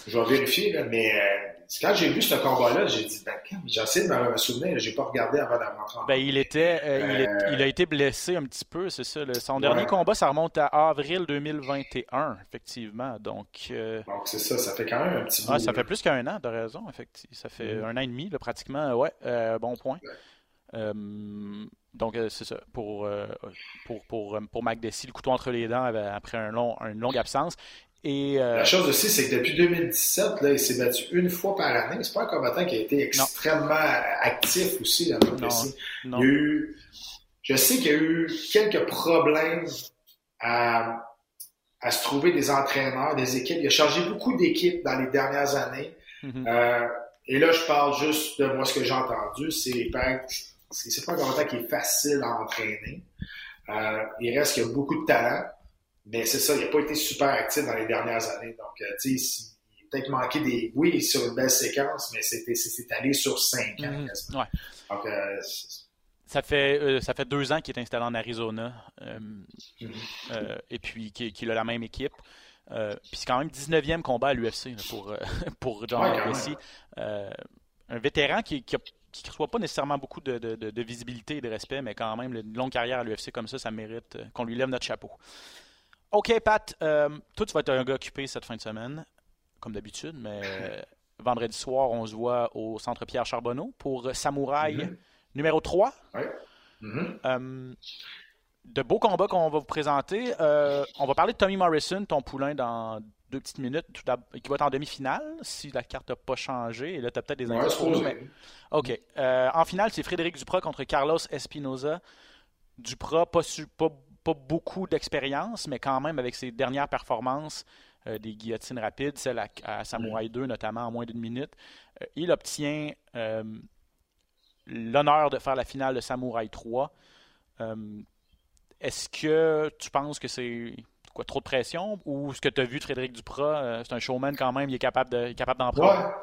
Je vais vérifier, là, mais euh, quand j'ai vu ce combat-là, j'ai dit, ben, j'ai essayé de me souvenir, j'ai pas regardé avant d'avoir Ben, il était, euh, il, est, il, a été blessé un petit peu, c'est ça. Son dernier combat, ça remonte à avril 2021, effectivement. Donc, euh, Donc c'est ça, ça fait quand même un petit bout. Ah, ça fait plus qu'un an, de raison, effectivement. Ça fait mm-hmm. un an et demi, là, pratiquement. Ouais, bon point. Donc, c'est ça. Pour, pour, pour, pour Mac Dessy, le couteau entre les dents après un long, une longue absence. Et, La chose aussi, c'est que depuis 2017, là, il s'est battu une fois par année. C'est pas un combattant qui a été extrêmement actif aussi dans le Il y a eu, je sais qu'il y a eu quelques problèmes à, à se trouver des entraîneurs, des équipes. Il a changé beaucoup d'équipes dans les dernières années. Mm-hmm. euh, et là, je parle juste de moi, ce que j'ai entendu. C'est c'est pas un commentaire qui est facile à entraîner. Euh, il reste qu'il a beaucoup de talent, mais c'est ça, il n'a pas été super actif dans les dernières années. Donc, euh, tu sais, il a peut-être manqué des. Oui, sur une belle séquence, mais c'était c'est allé sur cinq ans. Ouais. Donc, euh, ça fait, ça fait deux ans qu'il est installé en Arizona mhm. et puis qu'il a la même équipe. puis c'est quand même 19e combat à l'UFC pour, (laughs) pour John ouais, un vétéran qui ne reçoit pas nécessairement beaucoup de, de, visibilité et de respect, mais quand même, une longue carrière à l'UFC comme ça, ça mérite qu'on lui lève notre chapeau. OK, Pat, toi, tu vas être un gars occupé cette fin de semaine, comme d'habitude, mais (laughs) vendredi soir, on se voit au Centre Pierre Charbonneau pour Samouraï. Mhm. Numéro 3. Mm-hmm. Euh, de beaux combats qu'on va vous présenter. Euh, on va parler de Tommy Morrison, ton poulain, dans deux petites minutes, qui va être en demi-finale, si la carte n'a pas changé. Et là, tu as peut-être des infos. OK. Euh, en finale, c'est Frédéric Duprat contre Carlos Espinoza. Duprat, pas, pas, pas beaucoup d'expérience, mais quand même avec ses dernières performances des guillotines rapides, celle à, Samouraï 2 notamment en moins d'une minute, il obtient l'honneur de faire la finale de Samouraï 3. Euh, est-ce que tu penses que c'est quoi trop de pression? Ou ce que tu as vu de Frédéric Duprat, euh, c'est un showman quand même, il est capable de, capable d'en prendre?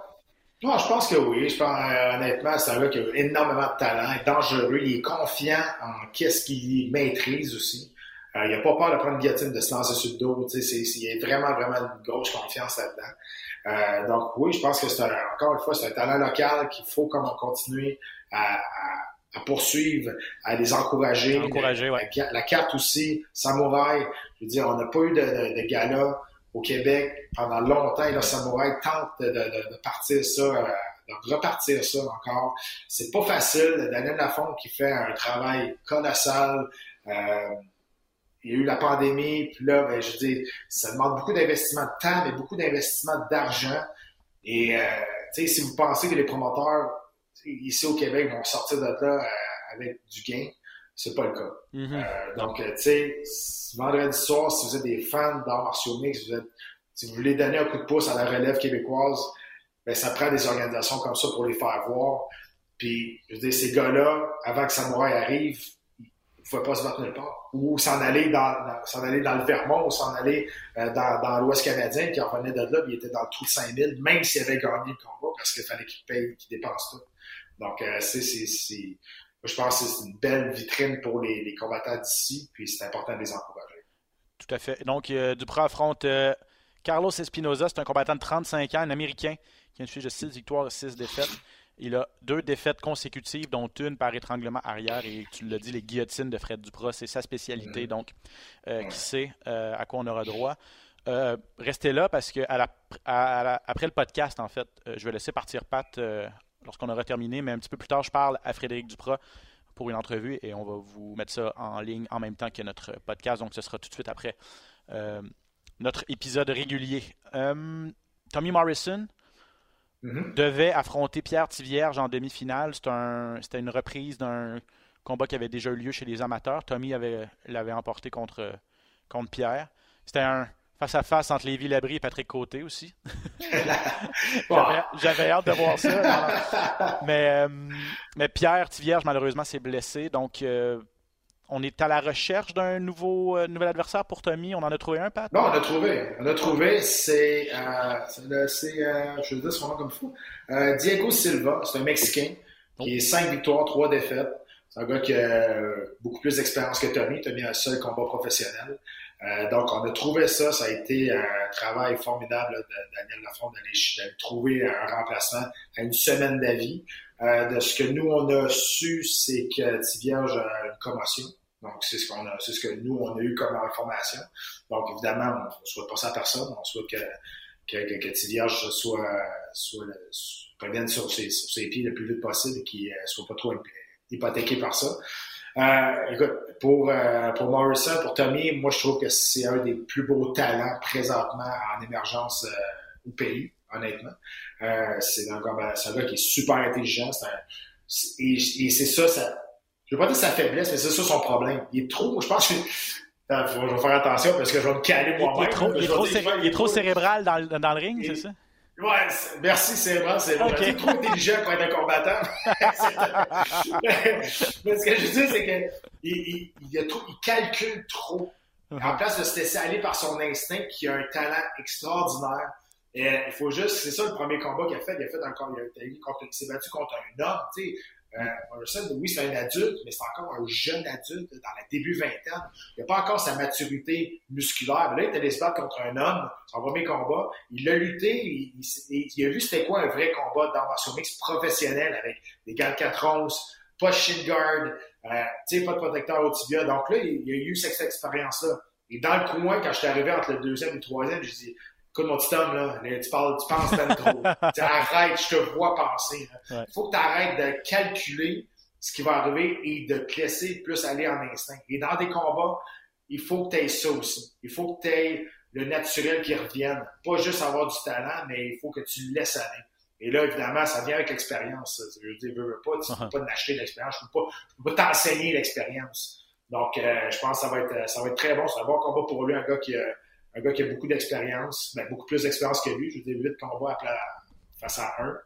Ouais. je pense que oui. Je pense, euh, honnêtement, c'est un gars qui a énormément de talent, est dangereux, il est confiant en qu'est-ce qu'il maîtrise aussi. il n'a pas peur de prendre une guillotine, de se lancer sur le dos. Il a vraiment, vraiment une grosse confiance là-dedans. donc oui, je pense que c'est encore une fois, c'est un talent local qu'il faut comme continuer à, poursuivre, à les encourager. la, carte aussi, Samouraï, je veux dire, on n'a pas eu de, gala au Québec pendant longtemps et là, Samouraï tente de, partir ça, euh, de repartir ça encore. C'est pas facile. Daniel Lafont qui fait un travail colossal. Euh, il y a eu la pandémie, puis là, ben, je dire, ça demande beaucoup d'investissement de temps, mais beaucoup d'investissement d'argent. Et, euh, si vous pensez que les promoteurs ici au Québec vont sortir de là avec du gain. C'est pas le cas. Mm-hmm. Euh, donc, euh, tu sais, vendredi soir, si vous êtes des fans d'art martiaux mix, vous êtes, si vous voulez donner un coup de pouce à la relève québécoise, ben, ça prend des organisations comme ça pour les faire voir. Puis, je veux dire, ces gars-là, avant que Samouraï arrive, ils ne pouvaient pas se battre nulle part. Ou s'en aller dans, s'en aller dans le Vermont, ou s'en aller dans, dans l'Ouest canadien, qui en venait de là, puis il était dans le trou de 5000, même s'il avait gagné le combat, parce qu'il fallait qu'il paye, qu'il dépense tout. Donc, euh, c'est, je pense que c'est une belle vitrine pour les, combattants d'ici, puis c'est important de les encourager. Tout à fait. Donc, euh, affronte euh, Carlos Espinoza, c'est un combattant de 35 ans, un Américain qui a une fiche de 6 victoires et 6 défaites. Il a deux défaites consécutives, dont une par étranglement arrière. Et tu l'as dit, les guillotines de Fred Duprat, c'est sa spécialité. Mm-hmm. Donc, qui sait à quoi on aura droit. restez là parce que après le podcast, en fait, je vais laisser partir Pat lorsqu'on aura terminé, mais un petit peu plus tard, je parle à Frédéric Duprat pour une entrevue et on va vous mettre ça en ligne en même temps que notre podcast, donc ce sera tout de suite après euh, notre épisode régulier. Euh, Tommy Morrison mm-hmm. devait affronter Pierre Tivierge en demi-finale. C'était une reprise d'un combat qui avait déjà eu lieu chez les amateurs. Tommy l'avait emporté contre, contre Pierre. C'était un face à face entre Lévi Labrie et Patrick Côté aussi. (laughs) J'avais hâte de voir ça. mais, euh, mais Pierre Tivierge, malheureusement, s'est blessé. Donc, euh, on est à la recherche d'un nouveau euh, nouvel adversaire pour Tommy. On en a trouvé un, Pat? Non, on a trouvé. On a trouvé. C'est, je vais dire son nom comme fou, Diego Silva. C'est un Mexicain qui est 5 victoires, 3 défaites. C'est un gars qui a beaucoup plus d'expérience que Tommy. Tommy a un seul combat professionnel. Euh, donc, on a trouvé ça. Ça a été un travail formidable de Daniel Lafont d'aller trouver un remplacement à une semaine d'avis. Euh, de ce que nous, on a su, c'est que Tivierge a une commotion. Donc, c'est ce qu'on a, c'est ce que nous, on a eu comme information. Donc, évidemment, on ne souhaite pas ça à personne. On souhaite que, que, que, Tivierge soit, soit, revienne sur ses, sur ses pieds le plus vite possible et qu'il ne euh, soit pas trop hypothéqué par ça. Euh, écoute, pour, euh, pour Morrison, pour Tommy, moi, je trouve que c'est un des plus beaux talents présentement en émergence euh, au pays, honnêtement. Euh, c'est un, gars- qui est super intelligent. c'est un- et et c'est ça, ça, je veux pas dire sa faiblesse, mais c'est ça son problème. Il est trop, je pense que, je vais faire attention parce que je vais me caler Il, il moi-même. est trop, là, il céré- il est trop cérébral dans, le- dans le ring, Il- c'est ça? Ouais, merci, c'est vrai, c'est vrai. Trop intelligent pour être un combattant. (laughs) (laughs) Mais ce que je dis, c'est que il, il, calcule trop. En place de se laisser aller par son instinct, qui a un talent extraordinaire. Et, euh, il faut juste, c'est ça le premier combat qu'il a fait. Il a fait encore, il, a, il s'est battu contre un homme, tu sais. Euh, oui, c'est un adulte, mais c'est encore un jeune adulte dans la début vingtaine. Il n'a pas encore sa maturité musculaire. Là, il est allé se battre contre un homme, son premier combat. Il a lutté, il, a vu c'était quoi un vrai combat dans martial mix professionnel avec des gants de 4 onces, pas de shin guard, euh, pas de protecteur au tibia. Donc là, il, il a eu cette expérience-là. Et dans le coin, quand je suis arrivé entre le deuxième et le troisième, je dis, écoute mon petit homme, là, tu, parles, tu penses ben trop. (laughs) Tu sais, arrête, je te vois penser. Il Ouais. faut que tu arrêtes de calculer ce qui va arriver et de te laisser plus aller en instinct. Et dans des combats, il faut que tu aies ça aussi. Il faut que tu aies le naturel qui revienne. Pas juste avoir du talent, mais il faut que tu le laisses aller. Et là, évidemment, ça vient avec l'expérience. Je veux dire, veux, veux pas, tu ne peux pas t'acheter l'expérience. Je ne peux pas, je peux pas t'enseigner l'expérience. Donc, euh, je pense que ça va être, ça va être très bon. C'est un bon combat pour lui, un gars qui a, un gars qui a beaucoup d'expérience, ben, beaucoup plus d'expérience que lui. Je veux dire, huit combats à plat- face à un.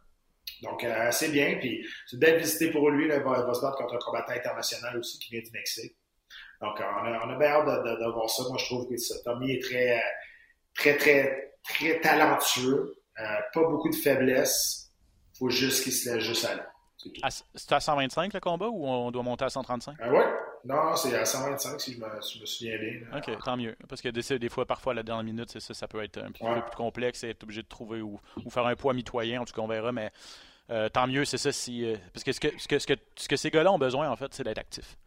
Donc, euh, c'est bien. Puis, c'est belle visité pour lui. Là, il, va, il va se battre contre un combattant international aussi qui vient du Mexique. Donc, euh, on a, on a bien hâte de, de- de voir ça. Moi, je trouve que ça, Tommy est très, très, très, très talentueux. Euh, pas beaucoup de faiblesse. faut juste qu'il se laisse juste aller. C'est. À- C'est à 125 le combat ou on doit monter à 135? Ah ouais? Non, c'est à 125 si je me, si je me souviens bien. là. Ok, tant mieux. Parce que des, des fois, parfois, la dernière minute, c'est ça, ça peut être un petit Ouais. peu plus complexe et être obligé de trouver ou, ou faire un poids mitoyen. En tout cas, on verra, mais euh, tant mieux, c'est ça. Si, euh, parce que ce que, ce, que, ce, que, ce que ces gars-là ont besoin, en fait, c'est d'être actifs.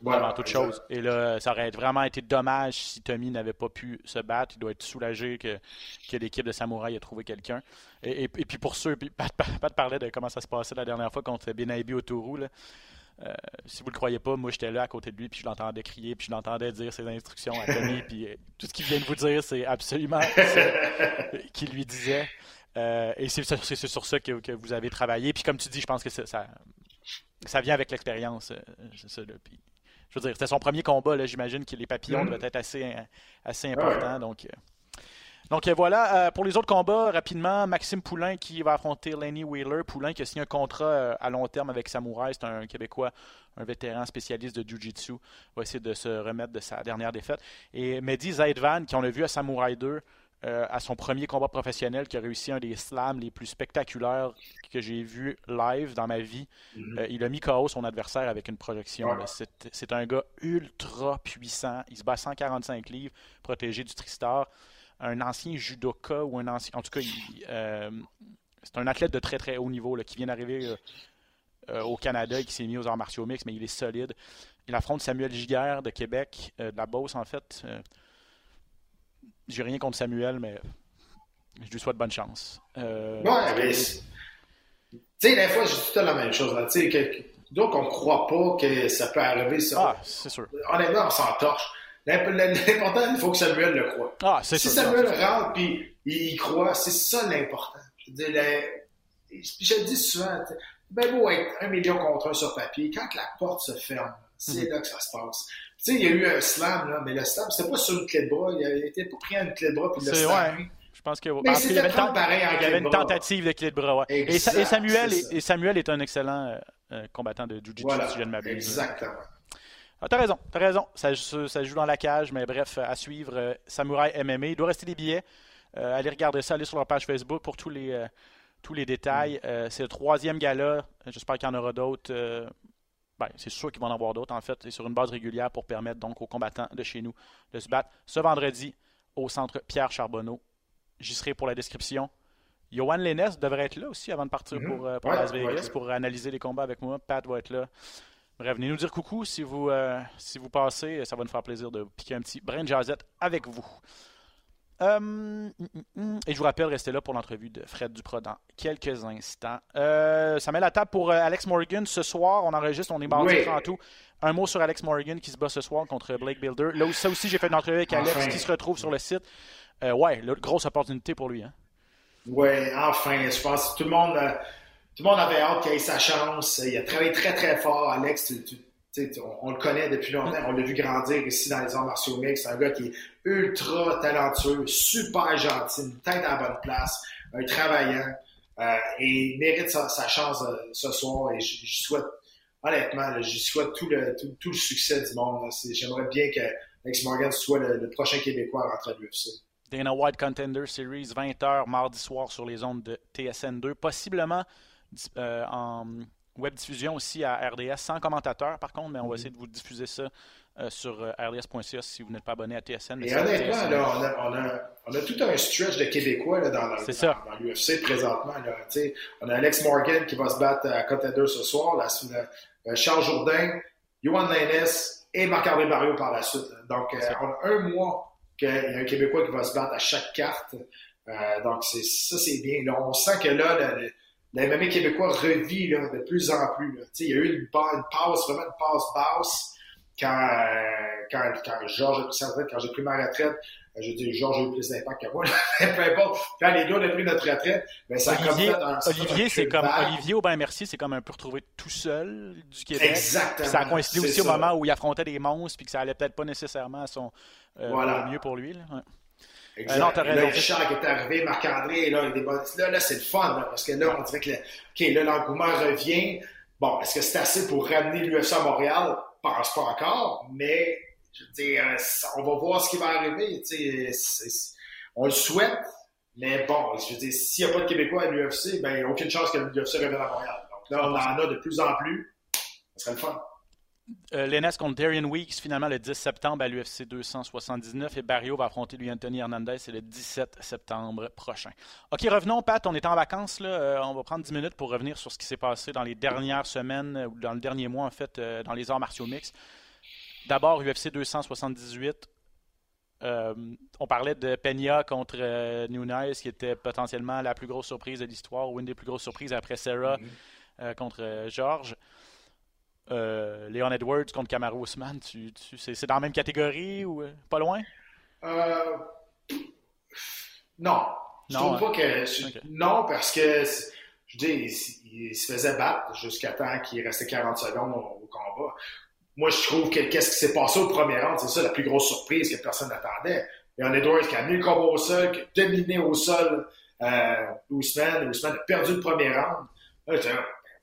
Voilà, avant toute exact. chose. Et là, ça aurait vraiment été dommage si Tommy n'avait pas pu se battre. Il doit être soulagé que, que l'équipe de Samouraï ait trouvé quelqu'un. Et, et- et puis pour ceux, puis Pat, Pat- Pat parlait de comment ça se passait la dernière fois contre Benabi au Tourou. là. Euh, si vous le croyez pas, moi j'étais là à côté de lui, puis je l'entendais crier, puis je l'entendais dire ses instructions à Tommy, (laughs) puis euh, tout ce qu'il vient de vous dire, c'est absolument (laughs) ça qu'il lui disait. Euh, et c'est sur ça que, que vous avez travaillé. Puis comme tu dis, je pense que ça, vient avec l'expérience. c'est ça, là. Puis, je veux dire, c'était son premier combat. là. J'imagine que les papillons Mhm. devaient être assez, assez importants. Donc, donc euh, voilà. Euh, pour les autres combats, rapidement, Maxime Poulain qui va affronter Lenny Wheeler. Poulain qui a signé un contrat euh, à long terme avec Samouraï. C'est un Québécois, un vétéran spécialiste de Jiu-Jitsu. va essayer de se remettre de sa dernière défaite. Et Mehdi Zaidvan, qui on a vu à Samouraï 2, euh, à son premier combat professionnel, qui a réussi un des slams les plus spectaculaires que j'ai vu live dans ma vie. Mhm. Il a mis KO son adversaire avec une projection. C'est un gars ultra puissant. Il se bat à 145 livres, protégé du Tristar. Un ancien judoka ou un ancien. En tout cas, euh, c'est un athlète de très très haut niveau là, qui vient d'arriver euh, euh, au Canada et qui s'est mis aux arts martiaux mixtes, mais il est solide. Il affronte Samuel Giguère de Québec, de la Beauce en fait. J'ai rien contre Samuel, mais je lui souhaite bonne chance. Ouais, mais. Tu sais, des fois, je dis tout la même chose. là. Sais, que- donc, on ne croit pas que ça peut arriver, ça. Ah, c'est sûr. Honnêtement, on s'entorche. L'imp- L'important, il faut que Samuel le croie. Ah, c'est Si sûr. Samuel rentre puis il y croit, c'est ça l'important. Je le- je le dis souvent, ben beau être un million contre un sur papier, quand la porte se ferme, c'est Mhm. là que ça se passe. Tu sais, il y a eu un slam, là, mais le slam, c'était pas sur une clé de bras, il été pas pris à une clé de bras puis il l'a C'est- slamé. Je pense que. Mais parce qu'il y avait tent- pareil il y avait une tentative de clé de bras. ouais. Exact, et Samuel, est, et Samuel est un excellent euh, euh, combattant de Jiu-Jitsu, Voilà, si je ne m'abuse. exactement. Ah, t'as raison, t'as raison. Ça, joue dans la cage, mais bref, à suivre. euh, Samouraï MMA. Il doit rester des billets. Euh, allez regarder ça, allez sur leur page Facebook pour tous les, euh, tous les détails. Euh, c'est le troisième gala. J'espère qu'il y en aura d'autres. ben, c'est sûr qu'il va en avoir d'autres, en fait, et sur une base régulière pour permettre donc aux combattants de chez nous de se battre ce vendredi au centre Pierre Charbonneau. J'y serai pour la description. Johan Lennes devrait être là aussi avant de partir Mhm. pour, pour Ouais, Las Vegas ouais. pour analyser les combats avec moi. Pat va être là. Bref, venez nous dire coucou si vous, euh, si vous passez. Ça va nous faire plaisir de piquer un petit brin de jazette avec vous. Euh, hum, et je vous rappelle, restez là pour l'entrevue de Fred Duprat dans quelques instants. Euh, ça met la table pour euh, Alex Morgan ce soir. On enregistre, on est mardi Oui. en tout. Un mot sur Alex Morgan qui se bat ce soir contre Blake Builder. Là, ça aussi, j'ai fait une entrevue avec Alex Enfin. qui se retrouve sur le site. Euh, ouais, là, grosse opportunité pour lui. Hein? Ouais, enfin, je pense que tout le monde, tout le monde avait hâte qu'il ait sa chance. Il a travaillé très, très fort, Alex. Tu- tu- on, on le connaît depuis longtemps. On l'a vu grandir ici dans les arts martiaux mixtes. C'est un gars qui est ultra talentueux, super gentil, une tête à la bonne place, un travaillant. euh, et il mérite sa, chance euh, ce soir. Et je, souhaite, honnêtement, je souhaite tout le, tout, tout le succès du monde. J'aimerais bien que Alex Morgan soit le, le prochain Québécois à rentrer à l'UFC. Dana White Contender Series, 20h mardi soir sur les ondes de TSN2. Possiblement euh, en web diffusion aussi à RDS, sans commentateur par contre, mais on va essayer de vous diffuser ça euh, sur euh, rds.ca si vous n'êtes pas abonné à TSN. Et honnêtement, là, on, a, on, a, on a tout un stretch de Québécois là, dans, l'UFC présentement. Là, on a Alex Morgan qui va se battre à Contender ce soir, là, Charles Jourdain, Johan Lainez et Marc-André Barrio par la suite. Donc, euh, on a un mois qu'il y a un Québécois qui va se battre à chaque carte. Euh, donc, ça, c'est bien. On sent que là, le, le MMA québécois revit là, de plus en plus. Là. Il y a eu une, une passe, vraiment une passe basse quand, quand, quand Georges a pris sa retraite, quand j'ai pris ma retraite. euh, Je dire, Georges a eu plus d'impact que moi. (laughs) Peu importe. Quand les deux ont pris notre retraite, ben, ça a comme Olivier, a fait Olivier, c'est comme. Olivier Aubin Mercier, c'est comme un peu retrouvé tout seul du Québec. Exactement. Ça a coïncidé aussi au moment où il affrontait des monstres, puis que ça allait peut-être pas nécessairement à son euh, Voilà. mieux pour lui. là. Ouais. Exact. Euh, non, t'as Et là, raison. Richard qui est arrivé, Marc-André, là, là, là, c'est le fun, là, parce que là, on dirait que le- OK, là, l'engouement revient. Bon, est-ce que c'est assez pour ramener l'UFC à Montréal? Je pense pas encore, mais je veux dire, on va voir ce qui va arriver. tu sais, on le souhaite, mais bon, je veux dire, s'il n'y a pas de Québécois à l'UFC, ben, il n'y a aucune chance que l'UFC revienne à Montréal. Donc là, on en a de plus en plus. Ce serait le fun. Euh, Lennes contre Darian Weeks, finalement le 10 septembre à l'UFC 279. Et Barrio va affronter lui Anthony Hernandez, c'est le 17 septembre prochain. OK, revenons, Pat. On est en vacances. Là. Euh, on va prendre 10 minutes pour revenir sur ce qui s'est passé dans les dernières semaines, ou dans le dernier mois, en fait, euh, dans les arts martiaux mixtes. D'abord, UFC 278. Euh, on parlait de Peña contre Nunez, qui était potentiellement la plus grosse surprise de l'histoire, ou une des plus grosses surprises après Serra euh, contre euh, George. Euh, Leon Edwards contre Kamaru Usman, tu, tu- c'est, dans la même catégorie ou euh, pas loin? Euh, non. Je Non, trouve hein. pas que. je-. Non, parce que, je dis, il, il se faisait battre jusqu'à temps qu'il restait 40 secondes au, au combat. Moi, je trouve que qu'est-ce qui s'est passé au premier round, c'est ça la plus grosse surprise que personne n'attendait. Leon Edwards qui a mis le combat au sol, qui a dominé au sol euh, Ousmane. Ousmane a perdu le premier round. Là,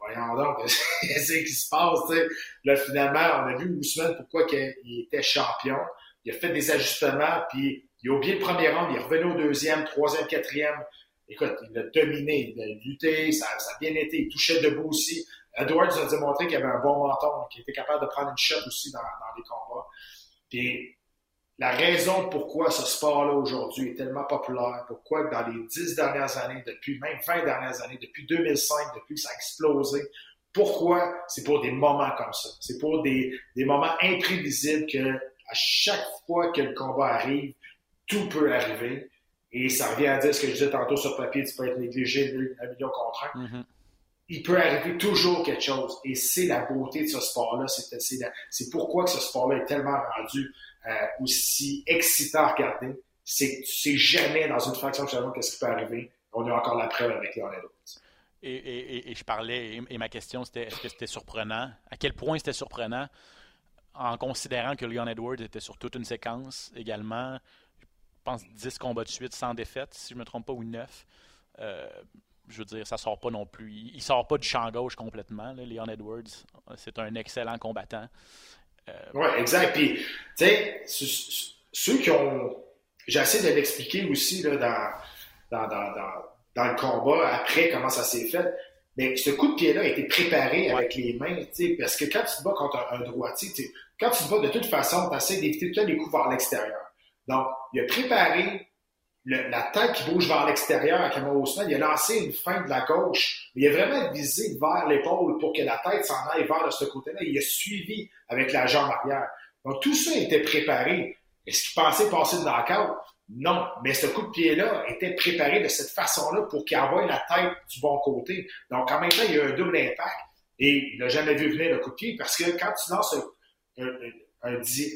voyons donc, (laughs) qu'est-ce qui se passe, tu sais? Là, finalement, on a vu Ousmane pourquoi il était champion. Il a fait des ajustements, puis il a oublié le premier round, il est revenu au deuxième, troisième, quatrième. Écoute, il a dominé, il a lutté, ça, ça a bien été, il touchait debout aussi. Edwards a démontré qu'il avait un bon menton, qu'il était capable de prendre une shot aussi dans, dans les combats. La raison pourquoi ce sport-là aujourd'hui est tellement populaire, pourquoi dans les dix dernières années, depuis même 20 dernières années, depuis 2005, depuis ça a explosé, pourquoi? C'est pour des moments comme ça? C'est pour des, des moments imprévisibles que à chaque fois que le combat arrive, tout peut arriver. Et ça revient à dire ce que je disais tantôt sur papier, tu peux être négligé un million contre un Mhm. Il peut arriver toujours quelque chose. Et c'est la beauté de ce sport-là. C'est, pourquoi que ce sport-là est tellement rendu euh, aussi excitant à regarder. C'est que tu sais jamais dans une fraction de seconde qu'est-ce qui peut arriver. On a encore la preuve avec Leon Edwards. Et, et- je parlais, et, ma question c'était est-ce que c'était surprenant? À quel point c'était surprenant en considérant que Leon Edwards était sur toute une séquence également? Je pense 10 combats de suite sans défaite, si je ne me trompe pas, ou 9. Euh, je veux dire, ça sort pas non plus. Il, il sort pas du champ gauche complètement. là, Leon Edwards, c'est un excellent combattant. Oui, exact. Puis, tu sais, ce- ce- ceux qui ont. J'essaie de l'expliquer aussi là, dans, dans, dans, dans, le combat, après comment ça s'est fait. Mais ce coup de pied-là a été préparé avec les mains, tu sais, parce que quand tu te bats contre un, un droitier, quand tu te bats de toute façon, tu essaies d'éviter tous les coups vers l'extérieur. Donc, il a préparé le- la tête qui bouge vers l'extérieur à Kamau Ousmane. Il a lancé une feinte de la gauche, il a vraiment visé vers l'épaule pour que la tête s'en aille vers de ce côté-là. Il a suivi avec la jambe arrière. Donc, tout ça était préparé. Est-ce qu'il pensait passer de knockout? Non, mais ce coup de pied-là était préparé de cette façon-là pour qu'il envoie la tête du bon côté. Donc, en même temps, il y a un double impact et il n'a jamais vu venir le coup de pied parce que quand tu lances un,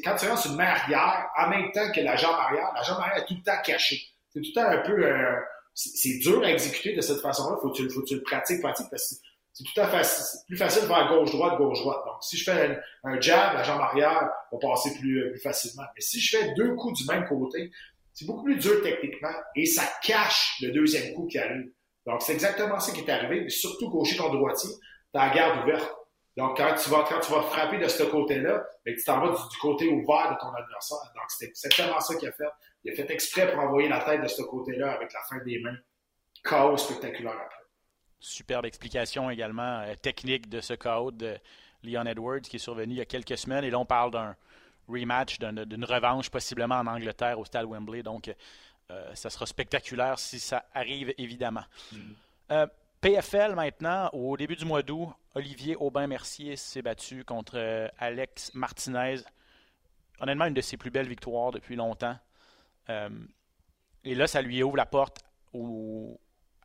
quand tu lances une main arrière, en même temps que la jambe arrière, la jambe arrière est tout le temps cachée. C'est tout le temps un peu... Euh, c'est dur à exécuter de cette façon-là. Faut que tu, faut tu le pratiques, parce que c'est tout à plus facile de faire gauche-droite, gauche-droite. Donc, si je fais un, jab, la jambe arrière va passer plus, plus facilement. Mais si je fais deux coups du même côté, c'est beaucoup plus dur techniquement et ça cache le deuxième coup qui arrive. Donc, c'est exactement ça qui est arrivé. Mais surtout, gaucher ton droitier, tu as la garde ouverte. Donc, quand tu vas, quand tu vas frapper de ce côté-là, ben, tu t'en vas du, côté ouvert de ton adversaire. Donc, c'est exactement ça qu'il a fait. Il a fait exprès pour envoyer la tête de ce côté-là avec la fin des mains. Chaos spectaculaire après. Superbe explication également euh, technique de ce chaos de Leon Edwards qui est survenu il y a quelques semaines. Et là, on parle d'un rematch, d'une revanche possiblement en Angleterre au stade Wembley. Donc, euh, ça sera spectaculaire si ça arrive, évidemment. Mm-hmm. Euh, PFL maintenant, au début du mois d'août, Olivier Aubin-Mercier s'est battu contre Alex Martinez. Honnêtement, une de ses plus belles victoires depuis longtemps. et là, ça lui ouvre la porte au,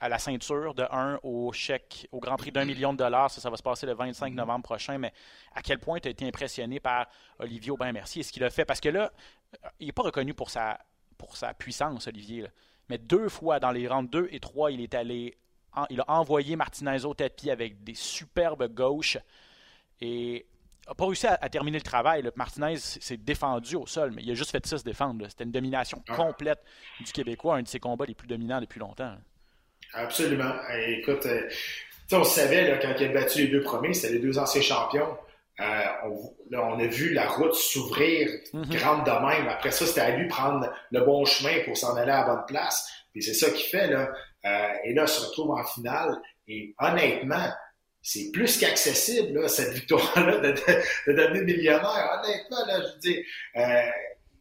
à la ceinture de 1 au chèque, au Grand Prix d'un million de dollars. Ça, ça va se passer le 25 novembre prochain. Mais à quel point tu as été impressionné par Olivier Aubin-Mercier et ce qu'il a fait? Parce que là, il n'est pas reconnu pour sa, pour sa puissance, Olivier. Mais deux fois dans les rangs 2 et 3, il est allé. Il a envoyé Martinez au tapis avec des superbes gauches. Et n'a pas réussi à, terminer le travail. Martinez s'est défendu au sol, mais il a juste fait ça se défendre. C'était une domination ah. complète du Québécois, un de ses combats les plus dominants depuis longtemps. Absolument. Écoute, euh, on savait là, quand il a battu les deux premiers, c'était les deux anciens champions. Euh, on, on, a vu la route s'ouvrir mm-hmm. grande de même. Après ça, c'était à lui prendre le bon chemin pour s'en aller à la bonne place. Puis c'est ça qu'il fait là. Euh, et là, se retrouve en finale. Et honnêtement, c'est plus qu'accessible cette victoire-là de, de, devenir millionnaire. Honnêtement, là, je dis, euh,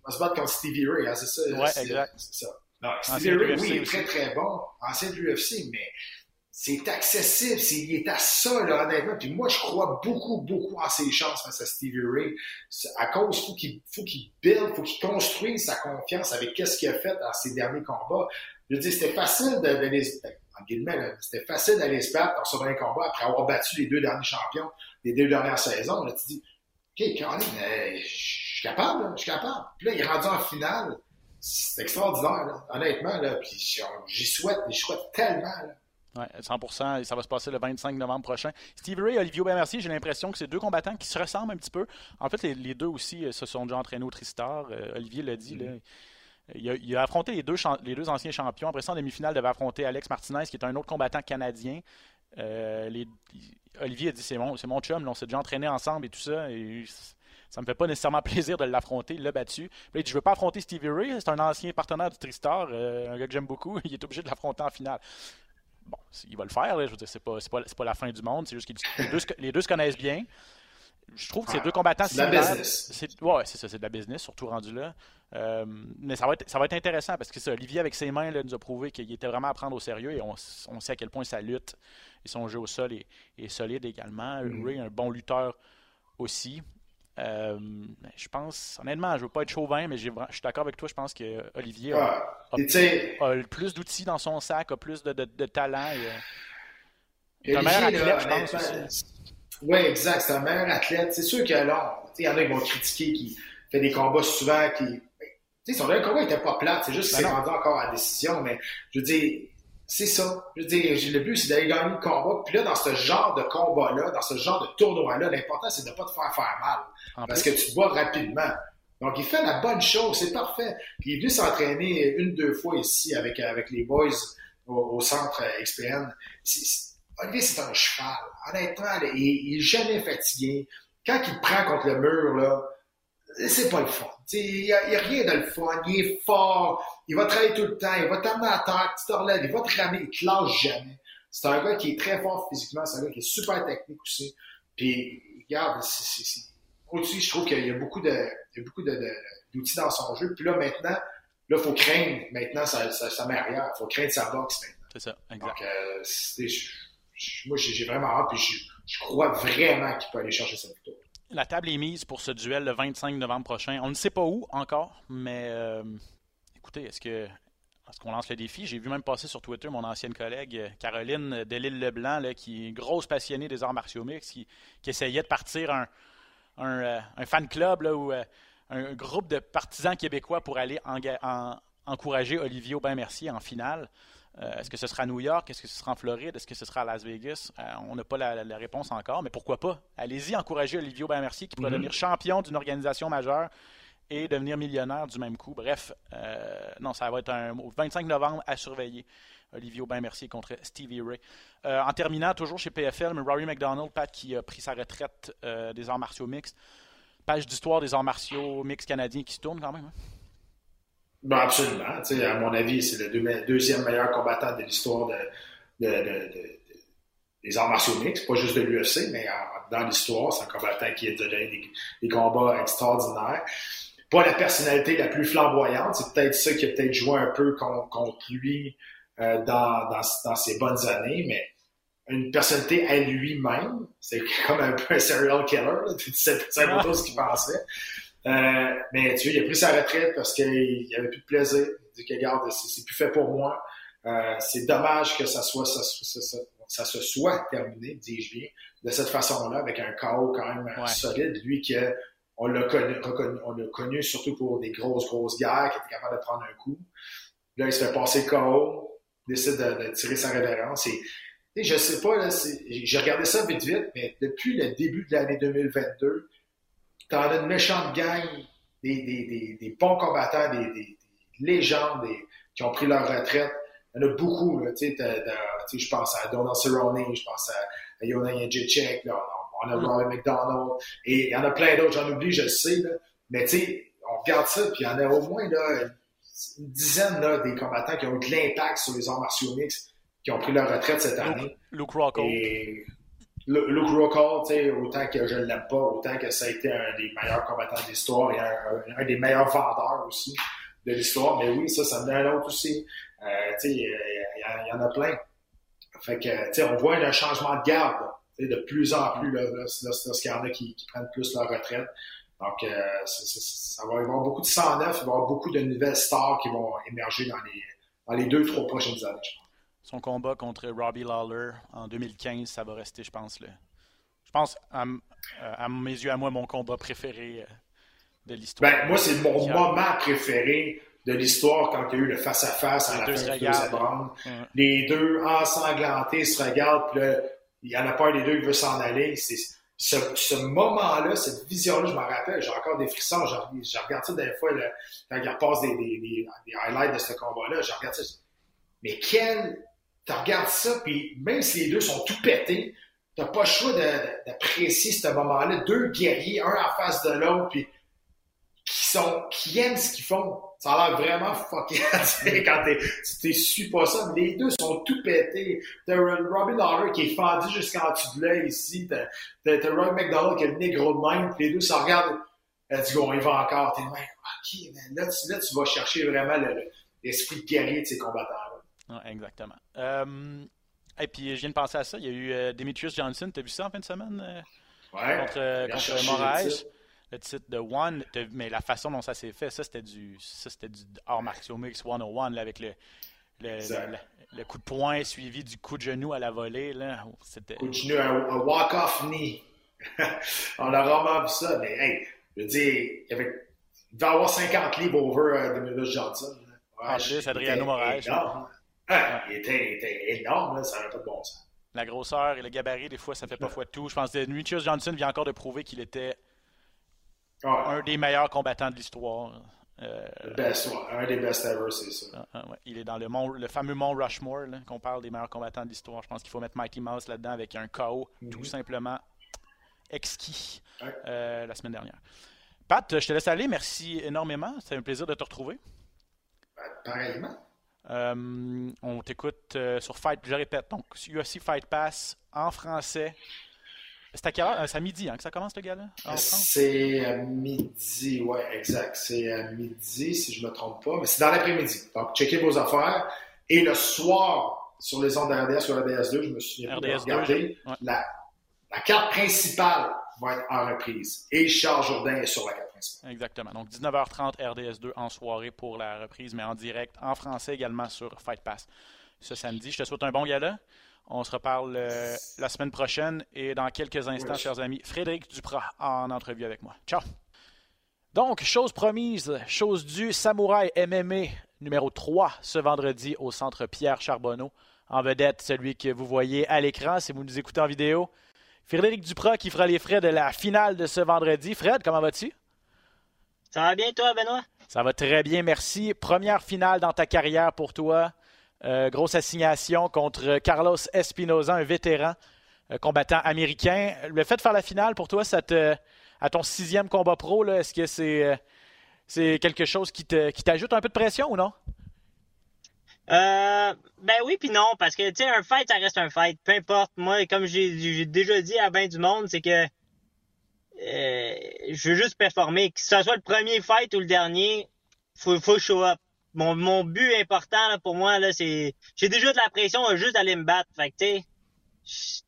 on va se battre contre Stevie Ray, hein, c'est ça. Ouais, exact. C'est ça. Non, Stevie Ray, oui, il est très, très bon, ancien de l'UFC, mais c'est accessible, c'est, il est à ça, là, honnêtement. Puis moi, je crois beaucoup, beaucoup en ses chances face à Stevie Ray. À cause, faut qu'il, faut qu'il build, faut qu'il construise sa confiance avec qu'est-ce qu'il a fait dans ses derniers combats. Je dire, c'était facile d'aller, en guillemets, c'était facile d'aller se battre dans ce dernier combat après avoir battu les deux derniers champions des deux dernières saisons. Là, tu dis, OK, Caroline, je suis capable, je suis capable. Puis là, il est rendu en finale c'est extraordinaire, honnêtement. Là. Puis j'y souhaite, j'y souhaite tellement. Ouais, 100 et ça va se passer le 25 novembre prochain. Steve Ray et Olivier Mercier, j'ai l'impression que c'est deux combattants qui se ressemblent un petit peu. En fait, les, deux aussi euh, se sont déjà entraînés au Tristar. Euh, Olivier l'a dit. là. Il, a, affronté les deux, anciens champions. Après ça, en demi-finale, il devait affronter Alex Martinez, qui est un autre combattant canadien. Euh, Olivier a dit c'est mon, mon chum, on s'est déjà entraîné ensemble et tout ça. Et ça me fait pas nécessairement (laughs) plaisir de l'affronter. Il l'a battu. Puis il dit, je veux pas affronter Stevie Ray. C'est un ancien partenaire du Tristar, euh, un gars que j'aime beaucoup. (laughs) Il est obligé de l'affronter en finale. Bon, il va le faire. Je veux dire, c'est pas, pas, la fin du monde. C'est juste les deux se connaissent bien. Je trouve que ces deux combattants c'est de la business. Ouais, c'est ça, c'est de la business, surtout rendu là. Euh, mais ça va, être, ça va être intéressant parce que ça, Olivier, avec ses mains, là, nous a prouvé qu'il était vraiment à prendre au sérieux et on, on, sait à quel point sa lutte et son jeu au sol est, solide également. Ray, un bon lutteur aussi. Euh, je pense, honnêtement, je ne veux pas être chauvin, mais je suis d'accord avec toi. Je pense que Olivier a, plus d'outils dans son sac, a plus de, talent. Et, un meilleur athlète, je pense. Oui, exact. C'est un meilleur athlète. C'est sûr que là, il y en a qui vont critiquer, qui fait des combats souvent, qui. son dernier combat n'était pas plate, c'est juste qu'il ben s'est rendu encore à la décision, mais je veux dire, c'est ça. Je veux dire, le but, c'est d'aller gagner le combat. Puis là, dans ce genre de combat-là, dans ce genre de tournoi-là, l'important, c'est de ne pas te faire faire mal. parce que tu te vois rapidement. Donc, il fait la bonne chose, c'est parfait. Puis il est venu s'entraîner une, deux fois ici avec, avec les boys au, centre XPN. Olivier, c'est un cheval. Honnêtement, il, il est jamais fatigué. Quand il prend contre le mur, là, c'est pas le fun. Il n'y a, rien de le fun. Il est fort. Il va travailler tout le temps. Il va t'amener à terre. Tu te relèves. Il va te ramener. Il te lâche jamais. C'est un gars qui est très fort physiquement. C'est un gars qui est super technique aussi. Puis, regarde, c'est, au-dessus, je trouve qu'il y a beaucoup de, il y a beaucoup de, d'outils dans son jeu. Puis là, maintenant, là, il faut craindre maintenant sa, sa, sa Il faut craindre sa boxe maintenant. C'est ça, exact. Donc, euh, moi, j'ai, vraiment hâte. Puis je, crois vraiment qu'il peut aller chercher sa victoire la table est mise pour ce duel le 25 novembre prochain. On ne sait pas où encore, mais euh, écoutez, est-ce que est-ce qu'on lance le défi? J'ai vu même passer sur Twitter mon ancienne collègue euh, Caroline Delille-Leblanc, qui est une grosse passionnée des arts martiaux mixtes, qui, essayait de partir un, euh, fan club ou un groupe de partisans québécois pour aller en, encourager Olivier Aubin-Mercier en finale. Euh, est-ce que ce sera à New York? Est-ce que ce sera en Floride? Est-ce que ce sera à Las Vegas? Euh, on n'a pas la, la, réponse encore, mais pourquoi pas? Allez-y, encouragez Olivier Aubin-Mercier qui pourrait mm -hmm. devenir champion d'une organisation majeure et devenir millionnaire du même coup. Bref, euh, non, ça va être un 25 novembre à surveiller. Olivier Aubin-Mercier contre Stevie Ray. En terminant, toujours chez PFL, mais Rory McDonald, Pat qui a pris sa retraite des arts martiaux mixtes. Page d'histoire des arts martiaux mixtes canadiens qui se tourne quand même. Hein? Ben absolument. à mon avis, c'est le deuxième meilleur combattant de l'histoire de, de, de, des arts martiaux mixtes, pas juste de l'UFC, mais dans l'histoire. C'est un combattant qui a donné des, des, combats extraordinaires. Pas la personnalité la plus flamboyante, c'est peut-être ça qui a peut-être joué un peu contre, contre lui euh, dans, dans, dans, ses bonnes années, mais une personnalité à lui-même, c'est (laughs) comme un peu un serial killer, c'est un peu ce qu'il pensait. Euh, mais tu vois, il a pris sa retraite parce qu'il avait plus de plaisir. Il dit que regarde, c'est plus fait pour moi. Euh, c'est dommage que ça soit ça, ça, ça, ça se soit terminé, dis-je bien, de cette façon-là, avec un chaos quand même ouais. solide. Lui qui on l'a connu, on l'a connu surtout pour des grosses, grosses guerres, qui était capable de prendre un coup. Là, il se fait passer KO, décide de, de tirer sa révérence. Et, et je sais pas, là, j'ai regardé ça vite vite, mais depuis le début de l'année 2022, t'en as une méchante gang, des, des, des, des bons combattants, des, des, des légendes des, qui ont pris leur retraite. Il y en a beaucoup, là, tu sais, je pense à Donald Cerrone, je pense à, Yona Jacek, on a mm. Roy McDonald, et il y en a plein d'autres, j'en oublie, je le sais, là, mais tu sais, on regarde ça, puis il y en a au moins, là, une dizaine, là, des combattants qui ont eu de l'impact sur les arts martiaux mixtes, qui ont pris leur retraite cette année. Luke Rockhold. Et Luke Rockhold, autant que je ne l'aime pas, autant que ça a été un des meilleurs combattants de l'histoire et un, des meilleurs vendeurs aussi de l'histoire. Mais oui, ça, ça me donne un autre aussi. Euh, il y, y, en a plein. Fait que, on voit un changement de garde de plus en plus là, là, lorsqu'il y en a qui, prennent plus leur retraite. Donc, euh, ça, va y avoir beaucoup de sang neuf, il va y avoir beaucoup de nouvelles stars qui vont émerger dans les, dans les deux, trois prochaines années, je pense. Son combat contre Robbie Lawler en 2015, ça va rester, je pense, le, je pense, à, à, mes yeux, à moi, mon combat préféré de l'histoire. Ben, moi, c'est mon moment préféré de l'histoire quand il y a eu le face-à-face -à, -à, la fin round. Ouais. Les deux ensanglantés se regardent, puis là, il y en a pas un des deux qui veut s'en aller. C'est ce, ce moment-là, cette vision-là, je m'en rappelle, j'ai encore des frissons. Je regarde ça des fois, là, quand il repasse des, des, des, des highlights de ce combat-là, je regarde ça. Mais quel tu regardes ça, puis même si les deux sont tout pétés, t'as pas le choix d'apprécier ce moment-là. Deux guerriers, un en face de l'autre, puis qui sont, qui aiment ce qu'ils font. Ça a l'air vraiment fucké (laughs) quand tu t'es su pas ça. Mais les deux sont tout pétés. T'as Robin Lawler qui est fendu jusqu'en dessous de l'œil ici. T'as, Roy McDonald qui a le gros de même. Puis les deux se regardent. Tu go, il va encore. T'es même, ok, là, tu, là, tu vas chercher vraiment l'esprit le, de guerrier de ces combattants-là. Ouais, exactement. Euh, et puis, je viens de penser à ça. Il y a eu euh, Demetrius Johnson. T'as vu ça en fin de semaine? Euh, ouais. Contre, contre Moraes? le titre de One, mais la façon dont ça s'est fait, ça c'était du ça c'était du hors martial mix 101 là, avec le le, le, le, coup de poing suivi du coup de genou à la volée. Là. Coup de genou, un, un walk-off knee. (laughs) On a vraiment vu ça, mais hey, je veux dire, il, devait avoir 50 livres over euh, Demetrius Johnson. Ouais, en plus, Adriano Moraes. Ah, (laughs) il était, était énorme, là, ça n'avait pas de bon sens. La grosseur et le gabarit, des fois, ça fait pas fois de tout. Je pense que Demetrius Johnson vient encore de prouver qu'il était Ah, un des meilleurs combattants de l'histoire. Euh, best, ouais. un des best ever, c'est ça. Ah, ah, ouais. Il est dans le, mont, le fameux mont Rushmore, qu'on parle des meilleurs combattants de l'histoire. Je pense qu'il faut mettre Mighty Mouse là-dedans avec un KO mm -hmm. tout simplement exquis ouais. euh, la semaine dernière. Pat, je te laisse aller. Merci énormément. C'était un plaisir de te retrouver. Ben, pareillement. Euh, on t'écoute euh, sur Fight, je répète, donc UFC Fight Pass en français. C'est à quelle heure? C'est à midi hein, que ça commence, le gars-là? C'est à midi, ouais, exact. C'est à midi, si je ne me trompe pas. Mais c'est dans l'après-midi. Donc, checkez vos affaires. Et le soir, sur les ondes de RDS ou RDS2, je me suis RDS2, regardé ouais. la, la, carte principale va être en reprise. Et Charles Jourdain est sur la carte. Exactement. Donc 19h30 RDS2 en soirée pour la reprise, mais en direct, en français également sur Fight Pass ce samedi. Je te souhaite un bon gala. On se reparle euh, la semaine prochaine et dans quelques instants, chers amis, Frédéric Duprat en entrevue avec moi. Ciao! Donc, chose promise, chose due, Samouraï MMA numéro 3 ce vendredi au centre Pierre Charbonneau. En vedette, celui que vous voyez à l'écran si vous nous écoutez en vidéo. Frédéric Duprat qui fera les frais de la finale de ce vendredi. Fred, comment vas-tu? Ça va bien, toi, Benoît? Ça va très bien, merci. Première finale dans ta carrière pour toi. Euh, grosse assignation contre Carlos Espinoza, un vétéran euh, combattant américain. Le fait de faire la finale, pour toi, ça te, à ton sixième combat pro, est-ce que c'est euh, c'est quelque chose qui t'ajoute un peu de pression ou non? ben oui puis non parce que tu sais un fight ça reste un fight peu importe moi comme j'ai déjà dit à ben du monde c'est que je veux juste performer que ce soit le premier fight ou le dernier faut faut show up mon, mon but important là, pour moi, là, c'est. J'ai déjà de la pression juste d'aller me battre. Fait que, tu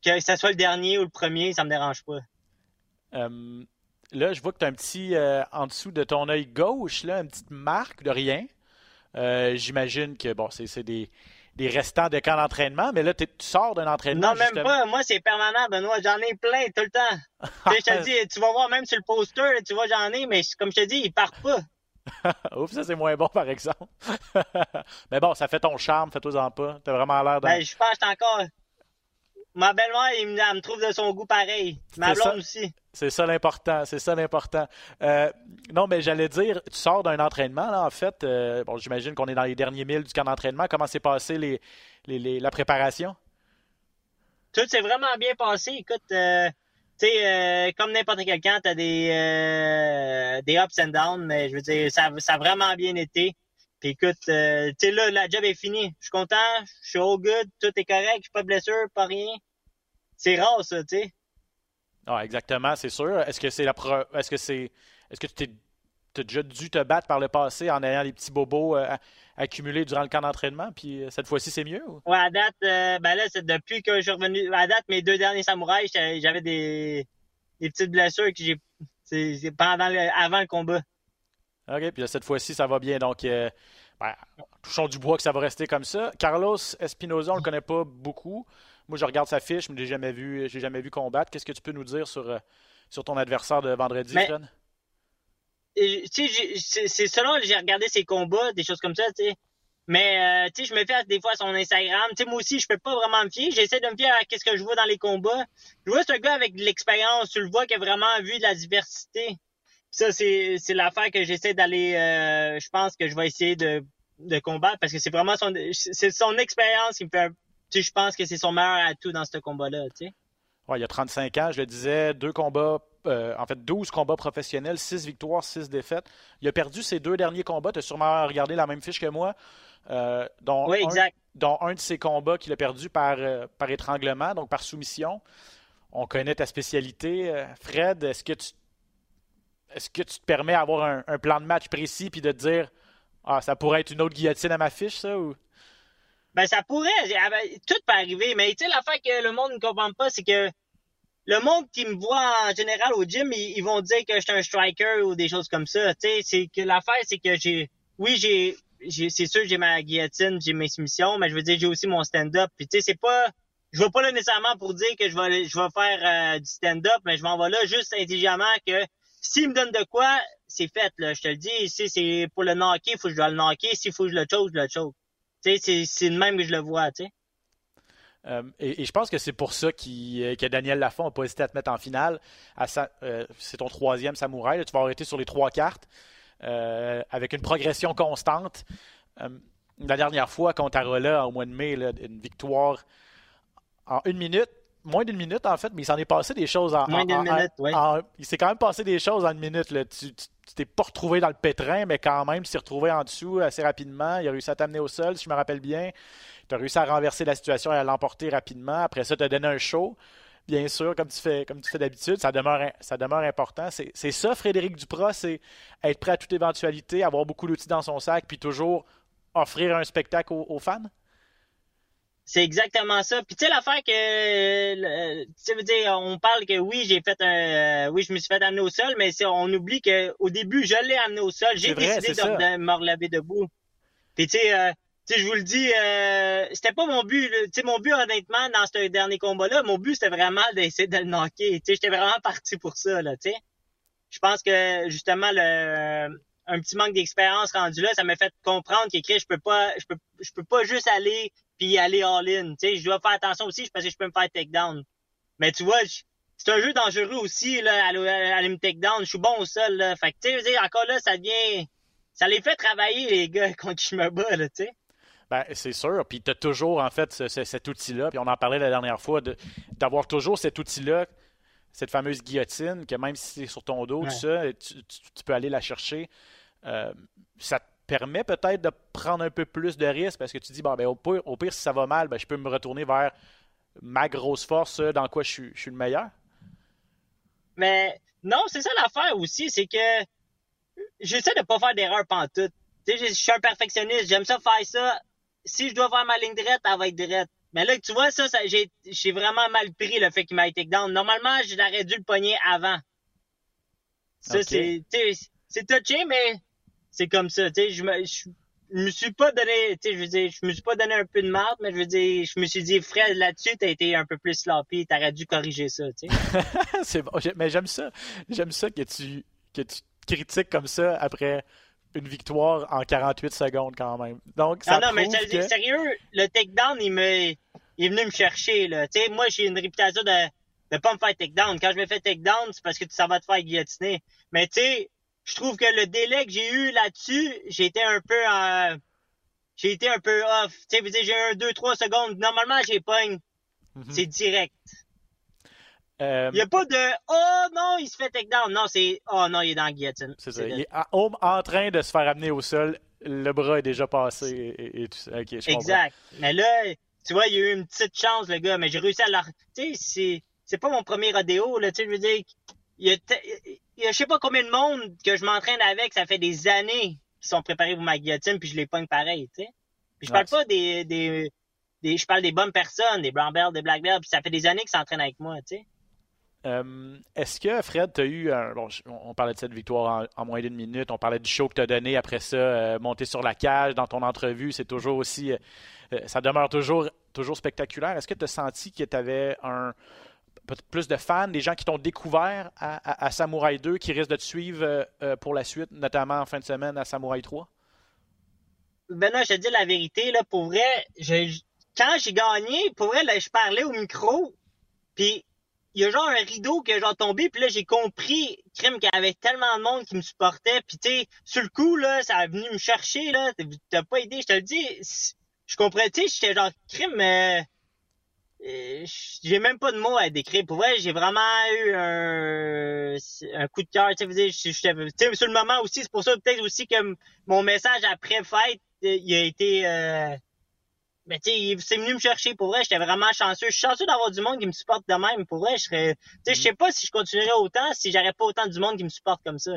que ce soit le dernier ou le premier, ça me dérange pas. Euh, là, je vois que tu as un petit. Euh, en dessous de ton œil gauche, là, une petite marque de rien. Euh, j'imagine que, bon, c'est des, des restants de camp d'entraînement, mais là, tu sors d'un entraînement. Non, même pas. Moi, c'est permanent, Benoît. J'en ai plein tout le temps. (laughs) je te dis, tu vas voir même sur le poster, tu vois, j'en ai, mais comme je te dis, ils partent pas. (laughs) Ouf, ça c'est moins bon par exemple. (laughs) Mais bon, ça fait ton charme, fais-toi-en pas. T'as vraiment l'air de. Ben, je pense que encore. Ma belle-mère, elle, me trouve de son goût pareil. Ma blonde aussi. C'est ça l'important, c'est ça l'important. Euh, non, mais j'allais dire, tu sors d'un entraînement, là, en fait. Euh, bon, j'imagine qu'on est dans les derniers milles du camp d'entraînement. Comment s'est passé les, les, la préparation? Tout s'est vraiment bien passé. Écoute, euh, tu sais, comme n'importe quel camp, t'as des des ups and downs, mais je veux dire, ça, ça a vraiment bien été. Puis écoute, euh, tu sais là, la job est finie. Je suis content, je suis all good, tout est correct, j'ai pas de blessure, pas rien. C'est rare ça, tu sais. Ah, exactement, c'est sûr. Est-ce que c'est la pro... est-ce que c'est est-ce que tu t'es as déjà dû te battre par le passé en ayant des petits bobos accumulé durant le camp d'entraînement, puis euh, cette fois-ci, c'est mieux? Ou? Ouais, à date, euh, ben là, c'est depuis que je suis revenu. À date, mes deux derniers samouraïs, j'avais des, des petites blessures que j'ai. C'est pendant le, avant le combat. OK, puis cette fois-ci, ça va bien. Donc, euh, ben, touchons du bois que ça va rester comme ça. Carlos Espinoza, on le connaît pas beaucoup. Moi, je regarde sa fiche, mais je l'ai jamais vu, j'ai jamais vu combattre. Qu'est-ce que tu peux nous dire sur, sur ton adversaire de vendredi, Fred? c'est selon j'ai regardé ses combats, des choses comme ça, tu sais. Mais euh, tu sais, je me fie des fois à son Instagram. Tu sais, moi aussi, je peux pas vraiment me fier. J'essaie de me fier à ce que je vois dans les combats. Je vois ce gars avec de l'expérience. Tu le vois qui a vraiment vu de la diversité. Ça, c'est c'est l'affaire que j'essaie d'aller. Euh, je pense que je vais essayer de de combattre parce que c'est vraiment son c'est son expérience qui me fait. Tu sais, je pense que c'est son meilleur atout dans ce combat-là. Tu sais. Ouais, il y a 35 ans, je le disais, deux combats euh, en fait 12 combats professionnels, 6 victoires, 6 défaites. Il a perdu ses deux derniers combats. Tu as sûrement regardé la même fiche que moi. Euh, dont, oui, un, dont un de ses combats qu'il a perdu par, euh, par étranglement, donc par soumission. On connaît ta spécialité. Fred, est-ce que tu est-ce que tu te permets d'avoir un, plan de match précis puis de te dire Ah, ça pourrait être une autre guillotine à ma fiche, ça ou? Ben ça pourrait. Ah, ben, tout peut arriver, mais tu sais, l'affaire que le monde ne comprend pas, c'est que le monde qui me voit en général au gym, ils, vont dire que je suis un striker ou des choses comme ça. Tu sais, c'est que l'affaire, c'est que j'ai, oui, j'ai, c'est sûr, j'ai ma guillotine, j'ai mes soumissions, mais je veux dire, j'ai aussi mon stand-up. Puis tu sais, c'est pas, je vais pas là nécessairement pour dire que je vais, je vais faire euh, du stand-up, mais je m'en vais là juste intelligemment que s'il me donne de quoi, c'est fait là. Je te le dis, si c'est pour le knocker, il faut que je le knocker. S'il faut que je le choke, je le choke. Tu sais, c'est, c'est le même que je le vois, tu sais. Euh, et, je pense que c'est pour ça euh, que Daniel Lafont n'a pas hésité à te mettre en finale. Euh, c'est ton troisième samouraï. tu vas arrêter sur les trois cartes avec une progression constante. la dernière fois contre Arola, au mois de mai, une victoire en une minute. Moins d'une minute, en fait, mais il s'en est passé des choses en. Moins d'une minute, oui. il s'est quand même passé des choses en une minute. Tu, t'es pas retrouvé dans le pétrin, mais quand même, tu t'es retrouvé en dessous assez rapidement. Il a réussi à t'amener au sol, si je me rappelle bien. Tu as réussi à renverser la situation et à l'emporter rapidement. Après ça, tu as donné un show. Bien sûr, comme tu fais, comme tu fais d'habitude, ça demeure, ça demeure important. C'est ça, Frédéric Duprat, c'est être prêt à toute éventualité, avoir beaucoup d'outils dans son sac, puis toujours offrir un spectacle aux, fans? C'est exactement ça. Puis tu sais, l'affaire que tu veux dire, on parle que oui, j'ai fait un, euh, oui, je me suis fait amener au sol, mais on oublie que au début, je l'ai amené au sol. J'ai décidé de, me relever debout. Puis tu sais, euh, tu sais, je vous le dis, euh, c'était pas mon but. Tu sais, mon but, honnêtement, dans ce dernier combat-là, mon but, c'était vraiment d'essayer de le knocker. Tu sais, j'étais vraiment (laughs) parti pour ça, là, tu sais. Je pense que, justement, le un petit manque d'expérience rendu là, ça m'a fait comprendre que je peux pas, je peux, je peux pas juste aller puis aller all-in. Tu sais, je dois faire attention aussi parce que je peux me faire take down. Mais tu vois, c'est un jeu dangereux aussi là, aller, me take down. Je suis bon au sol là. Fait que tu sais, encore là, ça devient, ça les fait travailler les (laughs) gars contre qui je me bats là, tu sais. Ben, c'est sûr. Puis tu as toujours, en fait, cet outil-là. Puis on en parlait la dernière fois, d'avoir toujours cet outil-là, cette fameuse guillotine, que même si c'est sur ton dos, tout ça, tu, peux aller la chercher. Euh, ça te permet peut-être de prendre un peu plus de risques parce que tu dis, bon, ben, au, pire, si ça va mal, ben, je peux me retourner vers ma grosse force, dans quoi je suis, je suis le meilleur. Mais non, c'est ça l'affaire aussi, c'est que j'essaie de pas faire d'erreur pantoute. Tu sais, je suis un perfectionniste, j'aime ça faire ça. Si je dois faire ma ligne droite, elle va être droite. Mais là, tu vois, ça, ça j'ai vraiment mal pris le fait qu'il m'a été down. Normalement, j'aurais dû le pogner avant. Ça, c'est, c'est touché, mais c'est comme ça. Tu sais, je me, je, me suis pas donné, tu sais, je veux dire, je me suis pas donné un peu de marde, mais je veux dire, je me suis dit, Fred, là-dessus, t'as été un peu plus sloppy, t'aurais dû corriger ça, tu sais. (laughs) c'est bon, mais j'aime ça. J'aime ça que tu, que tu critiques comme ça après une victoire en 48 secondes quand même. Donc, ça non, non, mais que... sérieux, le takedown, il me, il est venu me chercher, là. Tu sais, moi, j'ai une réputation de, de pas me faire takedown. Quand je me fais takedown, c'est parce que ça va te faire guillotiner. Mais tu sais, je trouve que le délai que j'ai eu là-dessus, j'ai été un peu euh, j'ai été un peu off. Tu sais, j'ai un 2-3 secondes. Normalement, j'ai pas une... Mhm. C'est direct. Euh... Il n'y a pas de Oh non, il se fait takedown. Non, c'est Oh non, il est dans la guillotine. C'est ça. Il est en train de se faire amener au sol. Le bras est déjà passé et, tout ça. exact. Mais là, tu vois, il y a eu une petite chance, le gars, mais j'ai réussi à la. Tu sais, c'est. C'est pas mon premier rodéo, là. Tu sais, je veux dire, il y a, il y a je sais pas combien de monde que je m'entraîne avec, ça fait des années qu'ils sont préparés pour ma guillotine, puis je les pogne pareil, tu sais. Puis je parle pas des, des, des, je parle des bonnes personnes, des brown belts, des black belts, puis ça fait des années qu'ils s'entraînent avec moi, tu sais. Euh, est-ce que, Fred, tu as eu un. Bon, on parlait de cette victoire en, moins d'une minute, on parlait du show que tu as donné après ça, euh, monter sur la cage dans ton entrevue, c'est toujours aussi. Euh, ça demeure toujours, toujours spectaculaire. Est-ce que tu as senti que tu avais un, plus de fans, des gens qui t'ont découvert à, Samouraï 2, qui risquent de te suivre euh, euh, pour la suite, notamment en fin de semaine à Samouraï 3? Ben non, je te dis la vérité, là, pour vrai, quand j'ai gagné, pour vrai, là, je parlais au micro, puis il y a genre un rideau que j'ai tombé, puis là, j'ai compris, crime, qu'il y avait tellement de monde qui me supportait, puis tu sais, sur le coup, là, ça a venu me chercher, là, t'as pas aidé, je te le dis, je comprenais, tu sais, j'étais genre, crime, euh, j'ai même pas de mots à décrire. Pour vrai, j'ai vraiment eu un, un coup de cœur. Tu sais, sur le moment aussi, c'est pour ça peut-être aussi que mon message après fête, euh, il a été. Euh, ben, tu sais, c'est venu me chercher. Pour vrai, j'étais vraiment chanceux. Je suis chanceux d'avoir du monde qui me supporte de même. Pour vrai, je serais. Tu sais, je sais pas si je continuerais autant si j'aurais pas autant du monde qui me supporte comme ça.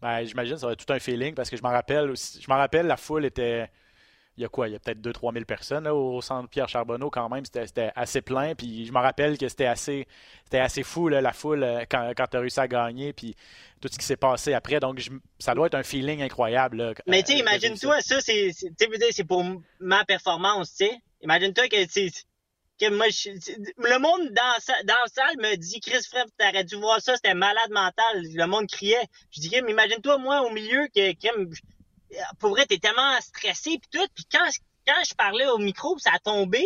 Ben, j'imagine que ça être tout un feeling parce que je m'en rappelle aussi. Je m'en rappelle, la foule était il y a quoi, il y a peut-être 2-3 000 personnes au centre Pierre Charbonneau quand même. C'était assez plein. Puis je me rappelle que c'était assez, assez fou, la foule, euh, quand, quand tu as réussi à gagner. Puis tout ce qui s'est passé après. Donc, ça doit être un feeling incroyable. Mais tu sais, euh, imagine-toi, ça, c'est pour ma performance, tu sais. Imagine-toi que, que moi, le monde dans, dans la salle me dit, Chris Frère, t'aurais dû voir ça, c'était malade mental. Le monde criait. Je dis, mais imagine-toi, moi, au milieu, que, pour vrai, t'es tellement stressé puis tout. Puis quand, quand je parlais au micro, ça a tombé,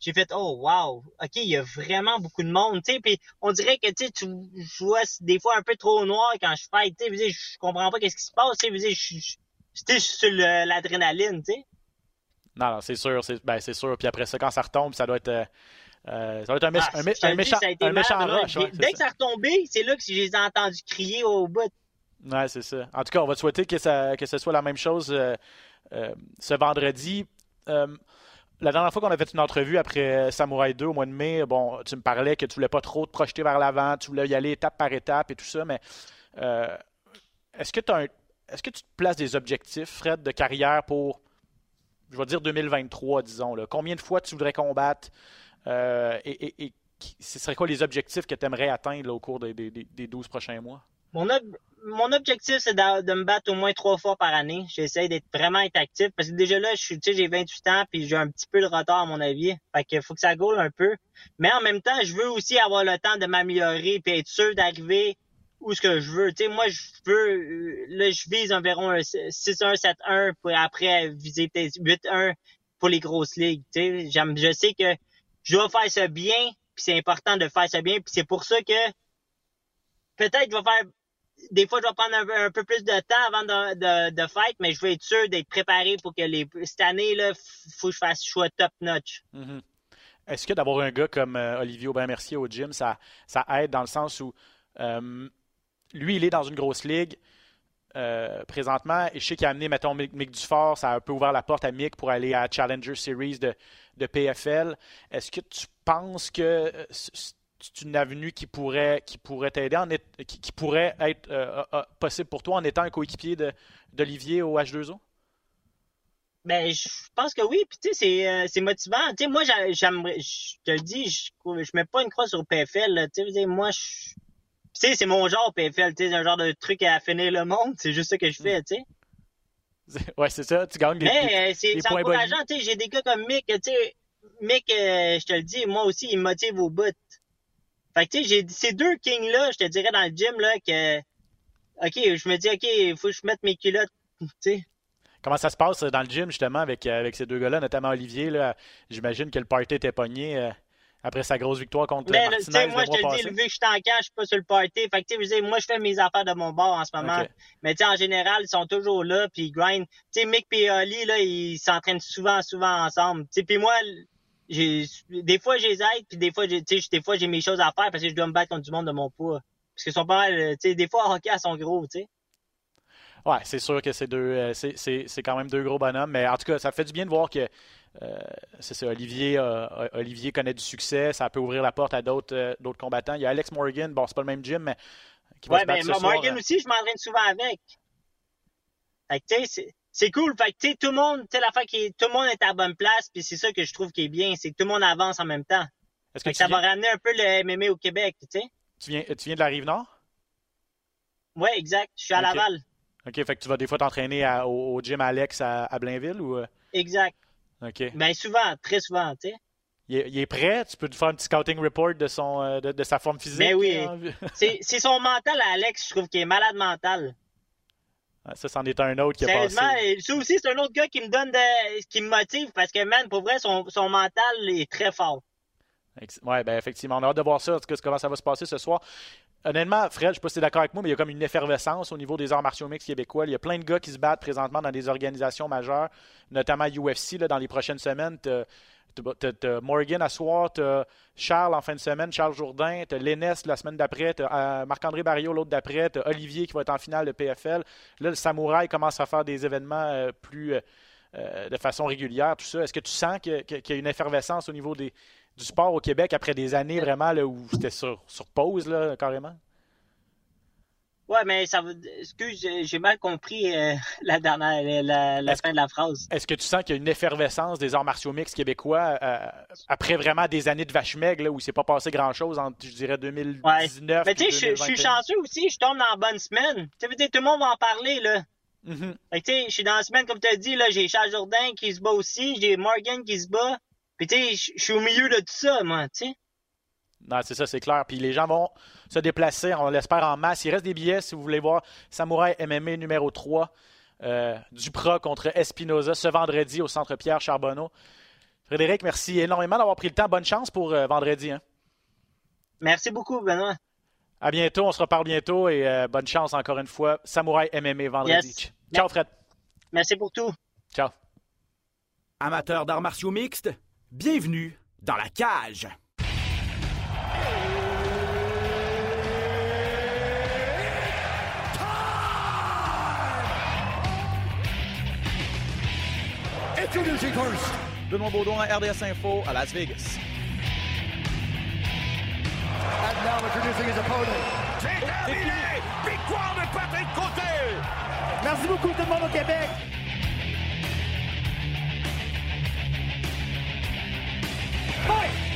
j'ai fait oh wow, ok, il y a vraiment beaucoup de monde, tu sais. Puis on dirait que tu vois des fois un peu trop noir quand je fais, tu sais. Je comprends pas qu'est-ce qui se passe, tu sais. Je suis sur l'adrénaline, tu sais. Non, non, c'est sûr, c'est ben, sûr. Puis après ça, quand ça retombe, ça doit être euh, euh ça doit être un, ah, un, méchant, un méchant rush. dès que ça a retombé, c'est là que j'ai entendu crier au bout. Ouais, c'est ça. En tout cas, on va te souhaiter que, ça, que ce soit la même chose euh, euh, ce vendredi. Euh, la dernière fois qu'on a fait une entrevue après Samouraï 2 au mois de mai, bon, tu me parlais que tu voulais pas trop te projeter vers l'avant, tu voulais y aller étape par étape et tout ça, mais est-ce que, est-ce que tu te places des objectifs, Fred, de carrière pour, je vais dire 2023, disons, combien de fois tu voudrais combattre et, ce serait quoi les objectifs que tu aimerais atteindre au cours des, des, des 12 prochains mois? Mon, mon objectif, c'est de, me battre au moins trois fois par année. J'essaie d'être vraiment actif parce que déjà là, je suis, j'ai 28 ans puis j'ai un petit peu de retard à mon avis. Fait qu'il faut que ça goule un peu. Mais en même temps, je veux aussi avoir le temps de m'améliorer puis être sûr d'arriver où ce que je veux. Tu sais, moi, je veux, euh, là, je vise environ un 6-1, 7-1 pour après viser peut-être 8-1 pour les grosses ligues. Tu sais, je sais que je dois faire ça bien puis c'est important de faire ça bien puis c'est pour ça que peut-être je vais faire des fois, je vais prendre un, peu plus de temps avant de, fight, mais je veux être sûr d'être préparé pour que les, cette année, là, faut que je fasse choix top notch. Mm-hmm. Est-ce que d'avoir un gars comme euh, Olivier Aubin-Mercier au gym, ça, aide dans le sens où euh, lui, il est dans une grosse ligue euh, présentement et je sais qu'il a amené, mettons, Mick, Dufort, ça a un peu ouvert la porte à Mick pour aller à Challenger Series de PFL. Est-ce que tu penses que c'est une avenue qui pourrait, qui pourrait t'aider, qui, pourrait être euh, euh, possible pour toi en étant un coéquipier d'Olivier au H2O? Ben, je pense que oui. Puis, tu sais, c'est, euh, motivant. Tu sais, moi, j'aimerais, je te le dis, je, je mets pas une croix sur PFL. Tu sais, moi, je, tu sais, c'est mon genre PFL. Tu sais, c'est un genre de truc à finir le monde. C'est juste ça que je fais, tu sais. Ouais, c'est ça. Tu gagnes des, Mais, c'est, encourageant. Tu sais, j'ai des gars comme Mick. Tu sais, Mick, je te le dis, moi aussi, il me motive au bout. Fait que, tu sais, j'ai ces deux kings-là, je te dirais, dans le gym, là, que, OK, je me dis, OK, il faut que je mette mes culottes, tu sais. Comment ça se passe dans le gym, justement, avec, euh, avec ces deux gars-là, notamment Olivier, là? J'imagine que le party était pogné euh, après sa grosse victoire contre Mais, Martinez moi, je te dis, vu que je suis en camp, je suis pas sur le party. Fait que, tu sais, moi, je fais mes affaires de mon bord en ce moment. Mais, tu sais, en général, ils sont toujours là, puis ils grind. Tu sais, Mick et Oli, là, ils s'entraînent souvent, souvent ensemble. Tu sais, puis moi, des fois j'ai aide puis des fois j'ai des fois j'ai mes choses à faire parce que je dois me battre contre du monde de mon poids. Parce qu'ils sont pas mal tu sais des fois en hockey ils sont gros tu sais. Ouais c'est sûr que c'est deux euh, c'est quand même deux gros bonhommes mais en tout cas ça fait du bien de voir que euh, c'est ça Olivier euh, Olivier connaît du succès ça peut ouvrir la porte à d'autres d'autres combattants. Il y a Alex Morgan bon c'est pas le même gym mais qui va ouais, ben, Morgan aussi je m'entraîne souvent avec. Tu sais c'est cool. Fait que, tu sais, tout le monde, tu sais, la fois qui tout le monde est à la bonne place, puis c'est ça que je trouve qui est bien, c'est que tout le monde avance en même temps. Est-ce que, ça va ramener un peu le MMA au Québec, tu sais. Tu viens, tu viens de la Rive-Nord? Oui, exact. Je suis à Laval. OK, fait que tu vas des fois t'entraîner au, gym Alex à, Blainville ou... Euh? Exact. OK. Ben souvent, très souvent, tu sais. Il est, prêt? Tu peux te faire un petit scouting report de, son, euh, de, sa forme physique? Ben oui. c'est son mental à Alex, je trouve qu'il est malade mental. Ça, c'en est un autre qui a passé. Ça aussi, c'est un autre gars qui me donne de, qui me motive parce que, man, pour vrai, son, son mental est très fort. Oui, ben effectivement. On a hâte de voir ça, comment ça va se passer ce soir. Honnêtement, Fred, je ne sais pas si tu es d'accord avec moi, mais il y a comme une effervescence au niveau des arts martiaux mixtes québécois. Il y a plein de gars qui se battent présentement dans des organisations majeures, notamment UFC, dans les prochaines semaines. T'as Morgan à soir, Charles en fin de semaine, Charles Jourdain, t'as Lénès la semaine d'après, euh, Marc-André Barriot l'autre d'après, t'as Olivier qui va être en finale de PFL. Là, le Samouraï commence à faire des événements euh, plus euh, de façon régulière, tout ça. Est-ce que tu sens qu'il y a une effervescence au niveau des, du sport au Québec après des années vraiment là, où c'était sur, sur pause, là, carrément? Ouais, mais ça veut. Excuse, j'ai mal compris euh, (laughs) la dernière, la, fin de la phrase. Est-ce que tu sens qu'il y a une effervescence des arts martiaux mixtes québécois euh, après vraiment des années de vache maigre, où il s'est pas passé grand-chose entre, je dirais, 2019 Mais tu sais, je suis chanceux aussi, je tombe dans la bonne semaine. Tu sais, tout le monde va en parler, là. Mm-hmm. tu sais, je suis dans la semaine, comme tu as dit, là, j'ai Charles Jourdain qui se bat aussi, j'ai Morgan qui se bat. Puis tu sais, je suis au milieu de tout ça, moi, tu sais. Non, c'est ça, c'est clair. Puis les gens vont se déplacer, on l'espère, en masse. Il reste des billets si vous voulez voir Samouraï MMA numéro 3, euh, Dupra contre Espinoza ce vendredi au Centre Pierre Charbonneau. Frédéric, merci énormément d'avoir pris le temps. Bonne chance pour euh, vendredi. Hein. Merci beaucoup, Benoît. À bientôt, on se reparle bientôt et euh, bonne chance encore une fois. Samouraï MMA vendredi. Ciao, Fred. Merci pour tout. Ciao. Amateurs d'arts martiaux mixtes, bienvenue dans la cage. Introducing first. Benoît Baudouin, RDS Info à Las Vegas. And now introducing his opponent. C'est terminé! Victoire de Patrick Côté! Merci beaucoup tout le monde au Québec. Fight!